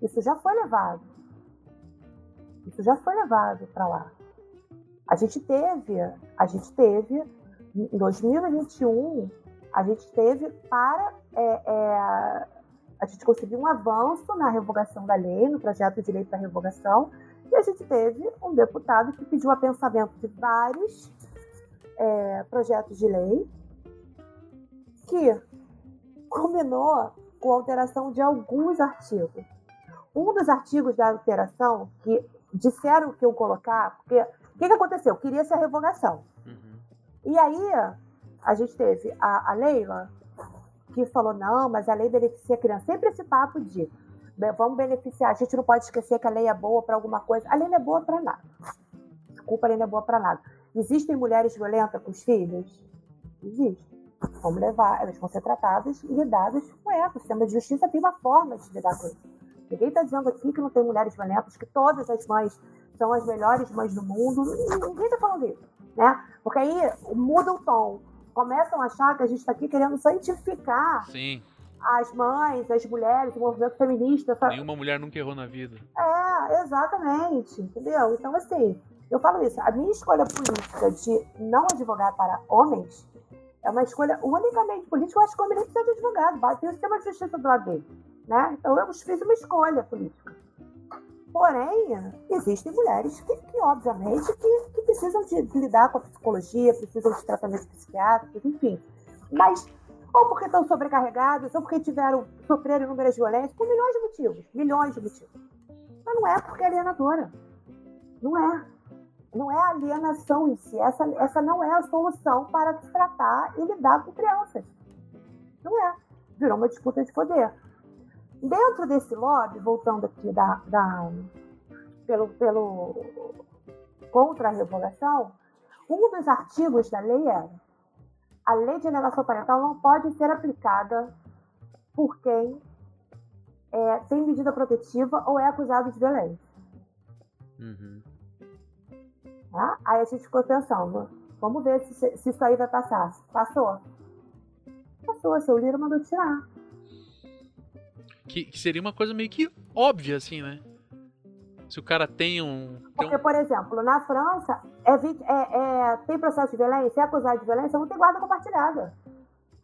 isso já foi levado. Isso já foi levado para lá. A gente teve, a gente teve, em 2021, a gente teve para é, é, a gente conseguiu um avanço na revogação da lei, no projeto de lei para revogação, e a gente teve um deputado que pediu a pensamento de vários é, projetos de lei, que culminou com a alteração de alguns artigos. Um dos artigos da alteração que disseram que eu colocar, porque o que, que aconteceu? Queria ser a revogação. Uhum. E aí a gente teve a, a Leila, que falou: não, mas a lei beneficia a criança. Sempre esse papo de vamos beneficiar. A gente não pode esquecer que a lei é boa para alguma coisa. A lei não é boa para nada. Desculpa, a lei não é boa para nada. Existem mulheres violentas com os filhos? Existem. Vamos levar, elas vão ser tratadas e lidadas com ela. O sistema de justiça tem uma forma de lidar com isso. Ninguém está dizendo aqui que não tem mulheres violentas, que todas as mães são as melhores mães do mundo. Ninguém está falando isso. Né? Porque aí muda o tom começam a achar que a gente está aqui querendo santificar Sim. as mães, as mulheres, o movimento feminista. Nenhuma mulher nunca errou na vida. É, É, exatamente, entendeu? Então, assim, eu falo isso, a minha escolha política de não advogar para homens é uma escolha unicamente política, eu acho que o homem nem precisa de advogado, tem o sistema de justiça do lado dele. Né? Então eu fiz uma escolha política. Porém, existem mulheres que, que obviamente, que, que precisam de, lidar com a psicologia, precisam de tratamento psiquiátrico, enfim. Mas, ou porque estão sobrecarregadas, ou porque tiveram, sofreram inúmeras violências, por milhões de motivos. Milhões de motivos. Mas não é porque é alienadora. Não é. Não é a alienação em si. Essa, essa não é a solução para tratar e lidar com crianças. Não é. Virou uma disputa de poder. Dentro desse lobby, voltando aqui da, da pelo, pelo contra a revogação, um dos artigos da lei era a lei de alienação parental não pode ser aplicada por quem é, tem medida protetiva ou é acusado de violência. Uhum. Tá? Aí a gente ficou pensando, vamos ver se, se isso aí vai passar. Passou? Passou, seu Lira mandou tirar. Que, que, seria uma coisa meio que óbvia, assim, né? Se o cara tem um. Tem Porque, um... por exemplo, na França, é, é, é, tem processo de violência, é acusado de violência, não tem guarda compartilhada.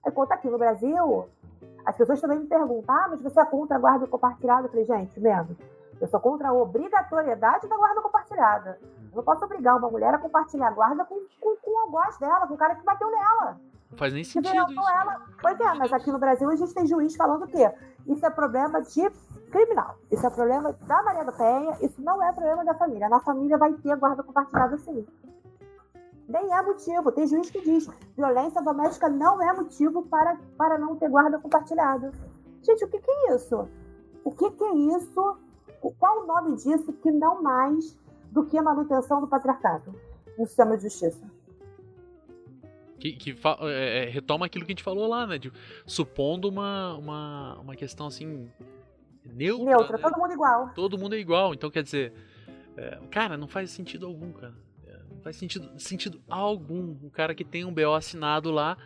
Enquanto aqui no Brasil, as pessoas também me perguntam: ah, mas você é contra a guarda compartilhada? Eu falei, gente, menos. Eu sou contra a obrigatoriedade da guarda compartilhada. Eu não posso obrigar uma mulher a compartilhar a guarda com, com, com o algoz dela, com o cara que bateu nela. Não faz nem sentido. Isso, ela. Pois é, mas aqui no Brasil a gente tem juiz falando o quê? Isso é problema de criminal. Isso é problema da Maria da Penha, isso não é problema da família. Na família vai ter guarda compartilhada sim. Nem é motivo. Tem juiz que diz violência doméstica não é motivo para, para não ter guarda compartilhada. Gente, o que, que é isso? O que, que é isso? Qual o nome disso que não mais do que a manutenção do patriarcado no sistema de justiça? Que, que é, é, retoma aquilo que a gente falou lá, né? De, supondo uma, uma, uma questão assim. Neutra. Neutra, né? todo mundo igual. Todo mundo é igual. Então, quer dizer. É, cara, não faz sentido algum, cara. É, não faz sentido, sentido algum. O cara que tem um BO assinado lá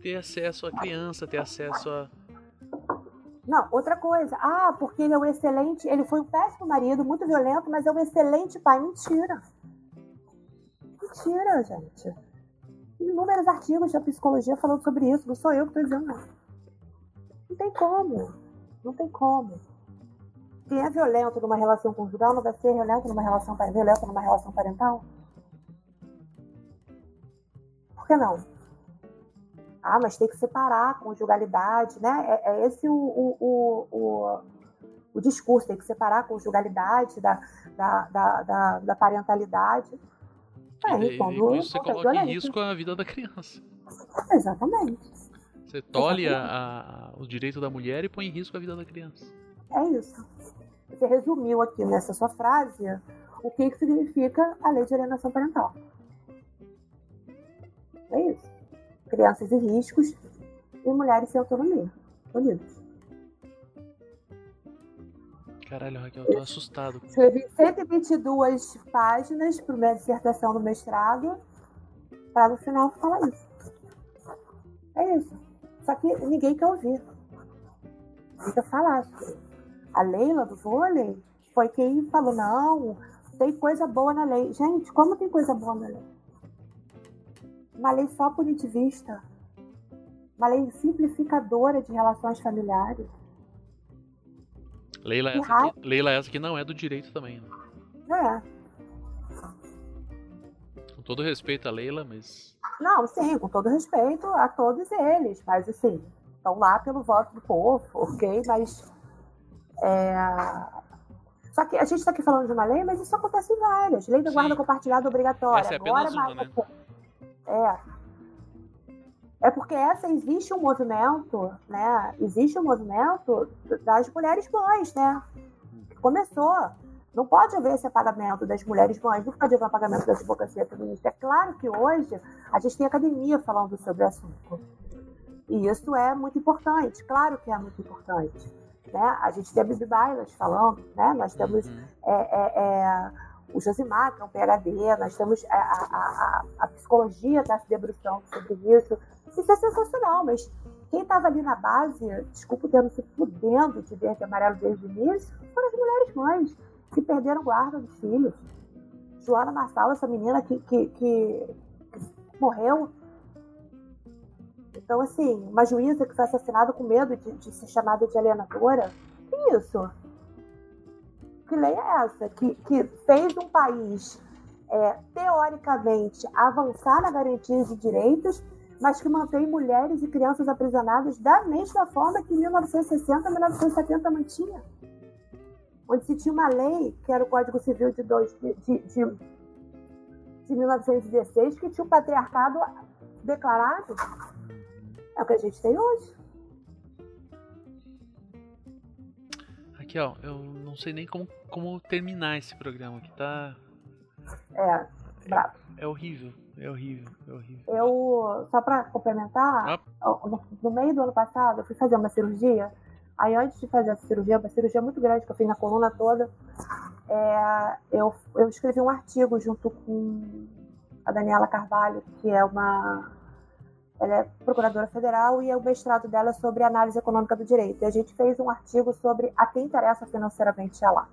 ter acesso à criança, ter acesso a. Não, outra coisa. Ah, porque ele é um excelente. Ele foi um péssimo marido, muito violento, mas é um excelente pai. Mentira. Mentira, gente inúmeros artigos da psicologia falando sobre isso, não sou eu que estou dizendo. Não tem como. Não tem como. Quem é violento numa relação conjugal não vai ser violento numa relação violento numa relação parental? Por que não? Ah, mas tem que separar a conjugalidade, né? É, é esse o, o, o, o, discurso, tem que separar a conjugalidade da, da, da, da, da parentalidade. É, e, quando, com isso você coloca em risco a vida da criança. Exatamente. Você tolhe o direito da mulher e põe em risco a vida da criança. É isso. Você resumiu aqui nessa sua frase o que, que significa a lei de alienação parental. É isso. Crianças em riscos e mulheres sem autonomia. Unidos. Caralho, Raquel, eu tô assustado. Escrevi 122 páginas para minha dissertação do mestrado, para no final falar isso. É isso. Só que ninguém quer ouvir. Ninguém quer falar. A Leila do vôlei foi quem falou: não, tem coisa boa na lei. Gente, como tem coisa boa na lei? Uma lei só punitivista. Uma lei simplificadora de relações familiares Leila essa, aqui, Leila essa que não é do direito também, né? É. Com todo respeito a Leila, mas. Não, sim, com todo respeito a todos eles, mas assim, estão lá pelo voto do povo, ok? Mas. É... Só que a gente está aqui falando de uma lei, mas isso acontece em várias. Lei da guarda compartilhada obrigatória. Essa é Agora, uma, né? É. É porque essa existe um movimento, né? Existe um movimento das mulheres mães, né? Começou. Não pode haver esse apagamento das mulheres mães, não pode haver um apagamento da advocacia feminista. É claro que hoje a gente tem academia falando sobre o assunto. E isso é muito importante, claro que é muito importante. Né? A gente tem a Bibi Bailas falando, né? Nós temos uhum. é, é, é, o Josimar, que é um PhD, nós temos a, a, a, a psicologia está se debruçando sobre isso. Isso é sensacional, mas quem estava ali na base, desculpa o termo se fudendo de verde e amarelo desde o início, foram as mulheres mães. que perderam guarda dos filhos. Joana Marçal, essa menina que, que, que, que morreu. Então, assim, uma juíza que foi assassinada com medo de, de ser chamada de alienadora. Que isso? Que lei é essa? Que, que fez um país, é, teoricamente, avançar na garantia de direitos, mas que mantém mulheres e crianças aprisionadas da mesma forma que em 1960, 1970 mantinha onde se tinha uma lei, que era o Código Civil de, dois, de, de, de 1916, que tinha o patriarcado declarado. É o que a gente tem hoje. Raquel, eu não sei nem como, como terminar esse programa que tá. É, bravo. É, é horrível, é horrível, é horrível. Eu, só para complementar, ah. no, no meio do ano passado, eu fui fazer uma cirurgia Aí antes de fazer essa cirurgia, uma cirurgia muito grande que eu fiz na coluna toda, é, eu, eu escrevi um artigo junto com a Daniela Carvalho, que é uma ela é procuradora federal e é o mestrado dela sobre análise econômica do direito. E a gente fez um artigo sobre a quem interessa financeiramente ela.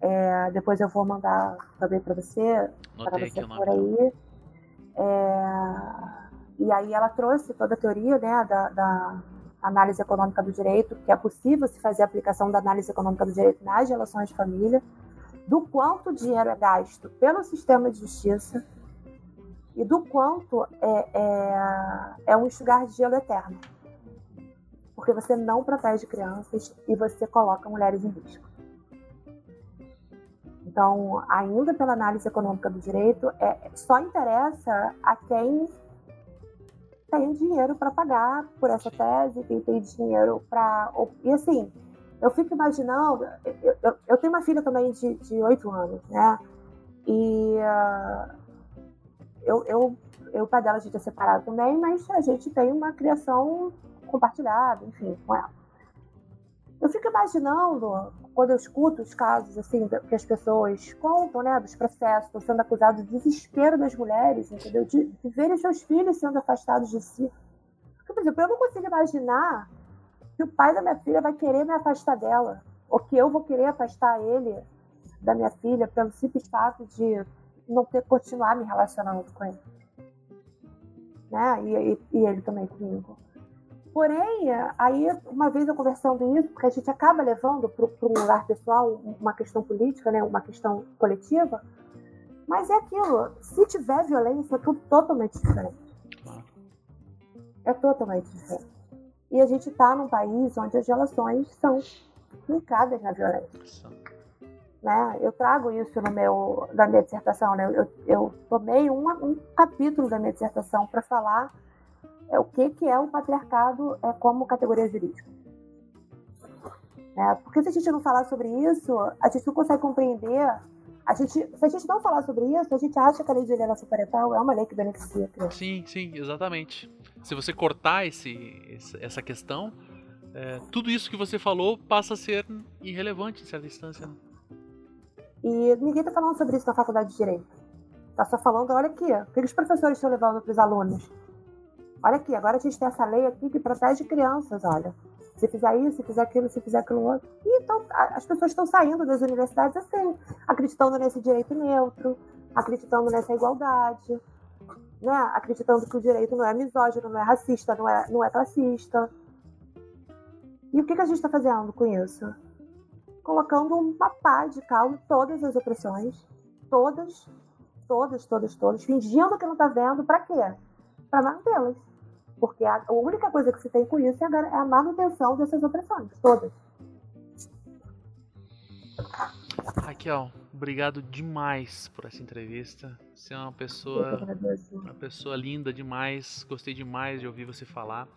É, depois eu vou mandar também para você, para você por aí. É, e aí ela trouxe toda a teoria né, da, da análise econômica do direito, que é possível se fazer a aplicação da análise econômica do direito nas relações de família, do quanto dinheiro é gasto pelo sistema de justiça e do quanto é, é, é um enxugar de gelo eterno. Porque você não protege crianças e você coloca mulheres em risco. Então, ainda pela análise econômica do direito, é, só interessa a quem tem dinheiro para pagar por essa tese, quem tem dinheiro para. E assim, eu fico imaginando. Eu, eu, eu tenho uma filha também de oito anos, né? E uh, eu, eu, eu, o pai dela a gente é separado também, mas a gente tem uma criação compartilhada, enfim, com ela. Eu fico imaginando, quando eu escuto os casos assim que as pessoas contam, né, dos processos, estão sendo acusados, do desespero das mulheres, entendeu? De, de verem seus filhos sendo afastados de si. Por exemplo, eu não consigo imaginar que o pai da minha filha vai querer me afastar dela, ou que eu vou querer afastar ele da minha filha pelo simples fato de não ter continuar me relacionando com ele. Né? E, e, e ele também comigo. Porém, aí, uma vez eu conversando isso, porque a gente acaba levando para um lugar pessoal uma questão política, né, uma questão coletiva, mas é aquilo, se tiver violência, é tudo totalmente diferente. É totalmente diferente. E a gente está num país onde as relações são fincadas na violência. Né? Eu trago isso no meu, na minha dissertação. Né? Eu, eu tomei um, um capítulo da minha dissertação para falar é o que, que é o patriarcado é, como categoria jurídica. É, porque se a gente não falar sobre isso, a gente não consegue compreender. A gente, se a gente não falar sobre isso, a gente acha que a lei de alienação parental é uma lei que beneficia a criança. Sim, sim, exatamente. Se você cortar esse, essa questão, é, tudo isso que você falou passa a ser irrelevante em certa instância. Né? E ninguém está falando sobre isso na faculdade de Direito. Está só falando, olha aqui, o que os professores estão levando para os alunos? Olha aqui, agora a gente tem essa lei aqui que protege crianças, olha. Se fizer isso, se fizer aquilo, se fizer aquilo outro. E então, as pessoas estão saindo das universidades assim, acreditando nesse direito neutro, acreditando nessa igualdade, né? acreditando que o direito não é misógino, não é racista, não é, não é classista. E o que, que a gente está fazendo com isso? Colocando uma pá de cal em todas as opressões, todas, todas, todas, todas, fingindo que não está vendo, para quê? Para mantê-las. Porque a, a única coisa que se tem com isso é a, é a manutenção dessas opressões, todas. Raquel, obrigado demais por essa entrevista. Você é uma pessoa, uma pessoa linda demais. Gostei demais de ouvir você falar.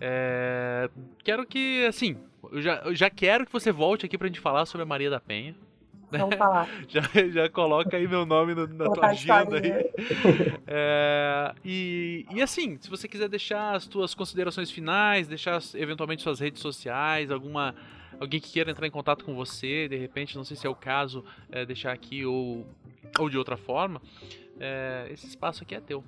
É, quero que, assim, eu já, eu já quero que você volte aqui pra gente falar sobre a Maria da Penha. Vamos falar. já, já coloca aí meu nome no, na tua agenda aí. É, e, e assim, se você quiser deixar as tuas considerações finais, deixar eventualmente suas redes sociais, alguma alguém que queira entrar em contato com você, de repente, não sei se é o caso, é, deixar aqui ou, ou de outra forma, é, esse espaço aqui é teu.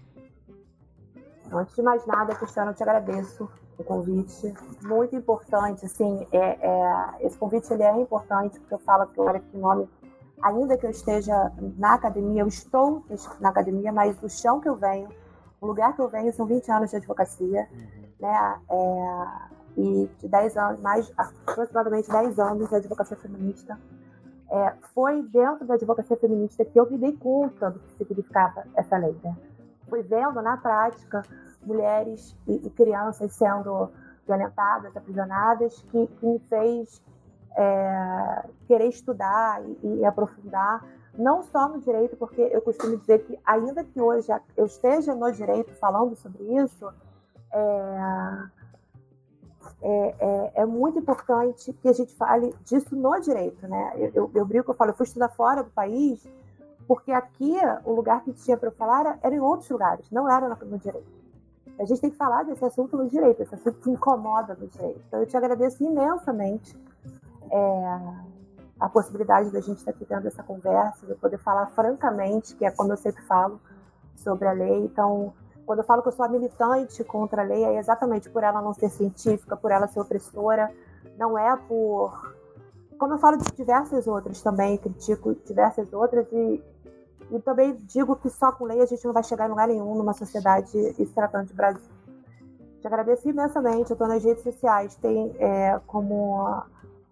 Antes de mais nada, Cristiano, eu te agradeço o convite. Muito importante, assim, é, é, esse convite ele é importante, porque eu falo que era que nome, ainda que eu esteja na academia, eu estou na academia, mas o chão que eu venho, o lugar que eu venho são 20 anos de advocacia, né? É, e de 10 anos, mais aproximadamente 10 anos de advocacia feminista. É, foi dentro da advocacia feminista que eu me dei conta do que significava essa lei. Né? Fui vendo na prática mulheres e, e crianças sendo violentadas, aprisionadas, que, que me fez é, querer estudar e, e, aprofundar, não só no direito, porque eu costumo dizer que, ainda que hoje eu esteja no direito falando sobre isso, é, é, é, é, muito importante que a gente fale disso no direito, né? Eu, eu, eu brinco, eu falo, eu fui estudar fora do país, porque aqui o lugar que tinha para eu falar era em outros lugares, não era no, no direito. A gente tem que falar desse assunto no direito, esse assunto que incomoda no direito. Então eu te agradeço imensamente é, a possibilidade da gente estar aqui tendo essa conversa, de poder falar francamente, que é como eu sempre falo, sobre a lei. Então, quando eu falo que eu sou militante contra a lei, é exatamente por ela não ser científica, por ela ser opressora, não é por. Como eu falo de diversas outras também, critico diversas outras e, e também digo que só com lei a gente não vai chegar em lugar nenhum numa sociedade e se tratando de Brasil. Te agradeço imensamente, eu estou nas redes sociais, tem é, como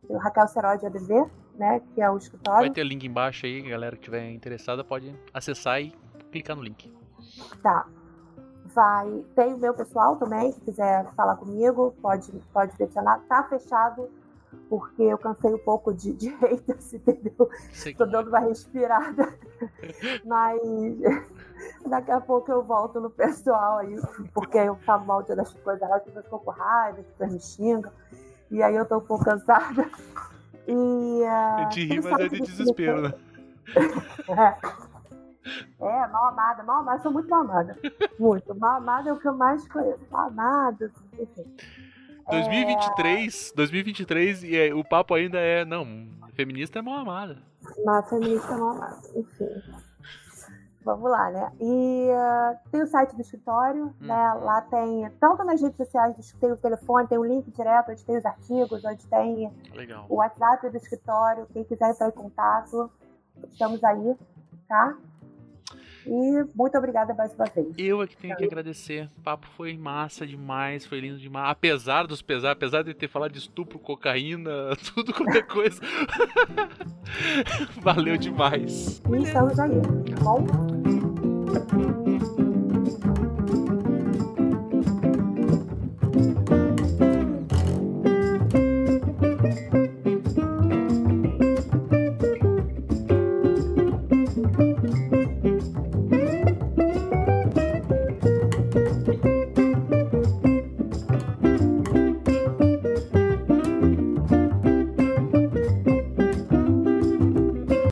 tem o Raquel Serode ADV, né, que é o escritório. Vai ter link embaixo aí, galera que estiver interessada pode acessar e clicar no link. Tá vai. Tem o meu pessoal também, se quiser falar comigo, pode, pode direcionar. Tá fechado, porque eu cansei um pouco de, de haters, entendeu? Tô dando uma respirada. Mas daqui a pouco eu volto no pessoal aí, porque eu falo mal das coisas, as pessoas ficam com raiva, as pessoas me xingam. E aí eu tô um pouco cansada. E. Uh, é de rir, mas é de desespero, né? é. É, mal amada, mal amada, sou muito mal amada. Muito. Mal amada é o que eu mais conheço. Mal amada, enfim. 2023, é... 2023 e é, o papo ainda é, não, feminista é mal amada. Mas feminista é mal amada, enfim. Vamos lá, né? E uh, tem o site do escritório, hum. né? Lá tem, tanto nas redes sociais, tem o telefone, tem o link direto, onde tem os artigos, onde tem Legal. o WhatsApp do escritório, quem quiser entrar em contato, estamos aí, tá? E muito obrigada mais uma vez. Eu é que tenho que agradecer. O papo foi massa demais, foi lindo demais. Apesar dos pesares, apesar de ter falado de estupro, cocaína, tudo qualquer coisa. Valeu demais. E estamos aí, tá bom?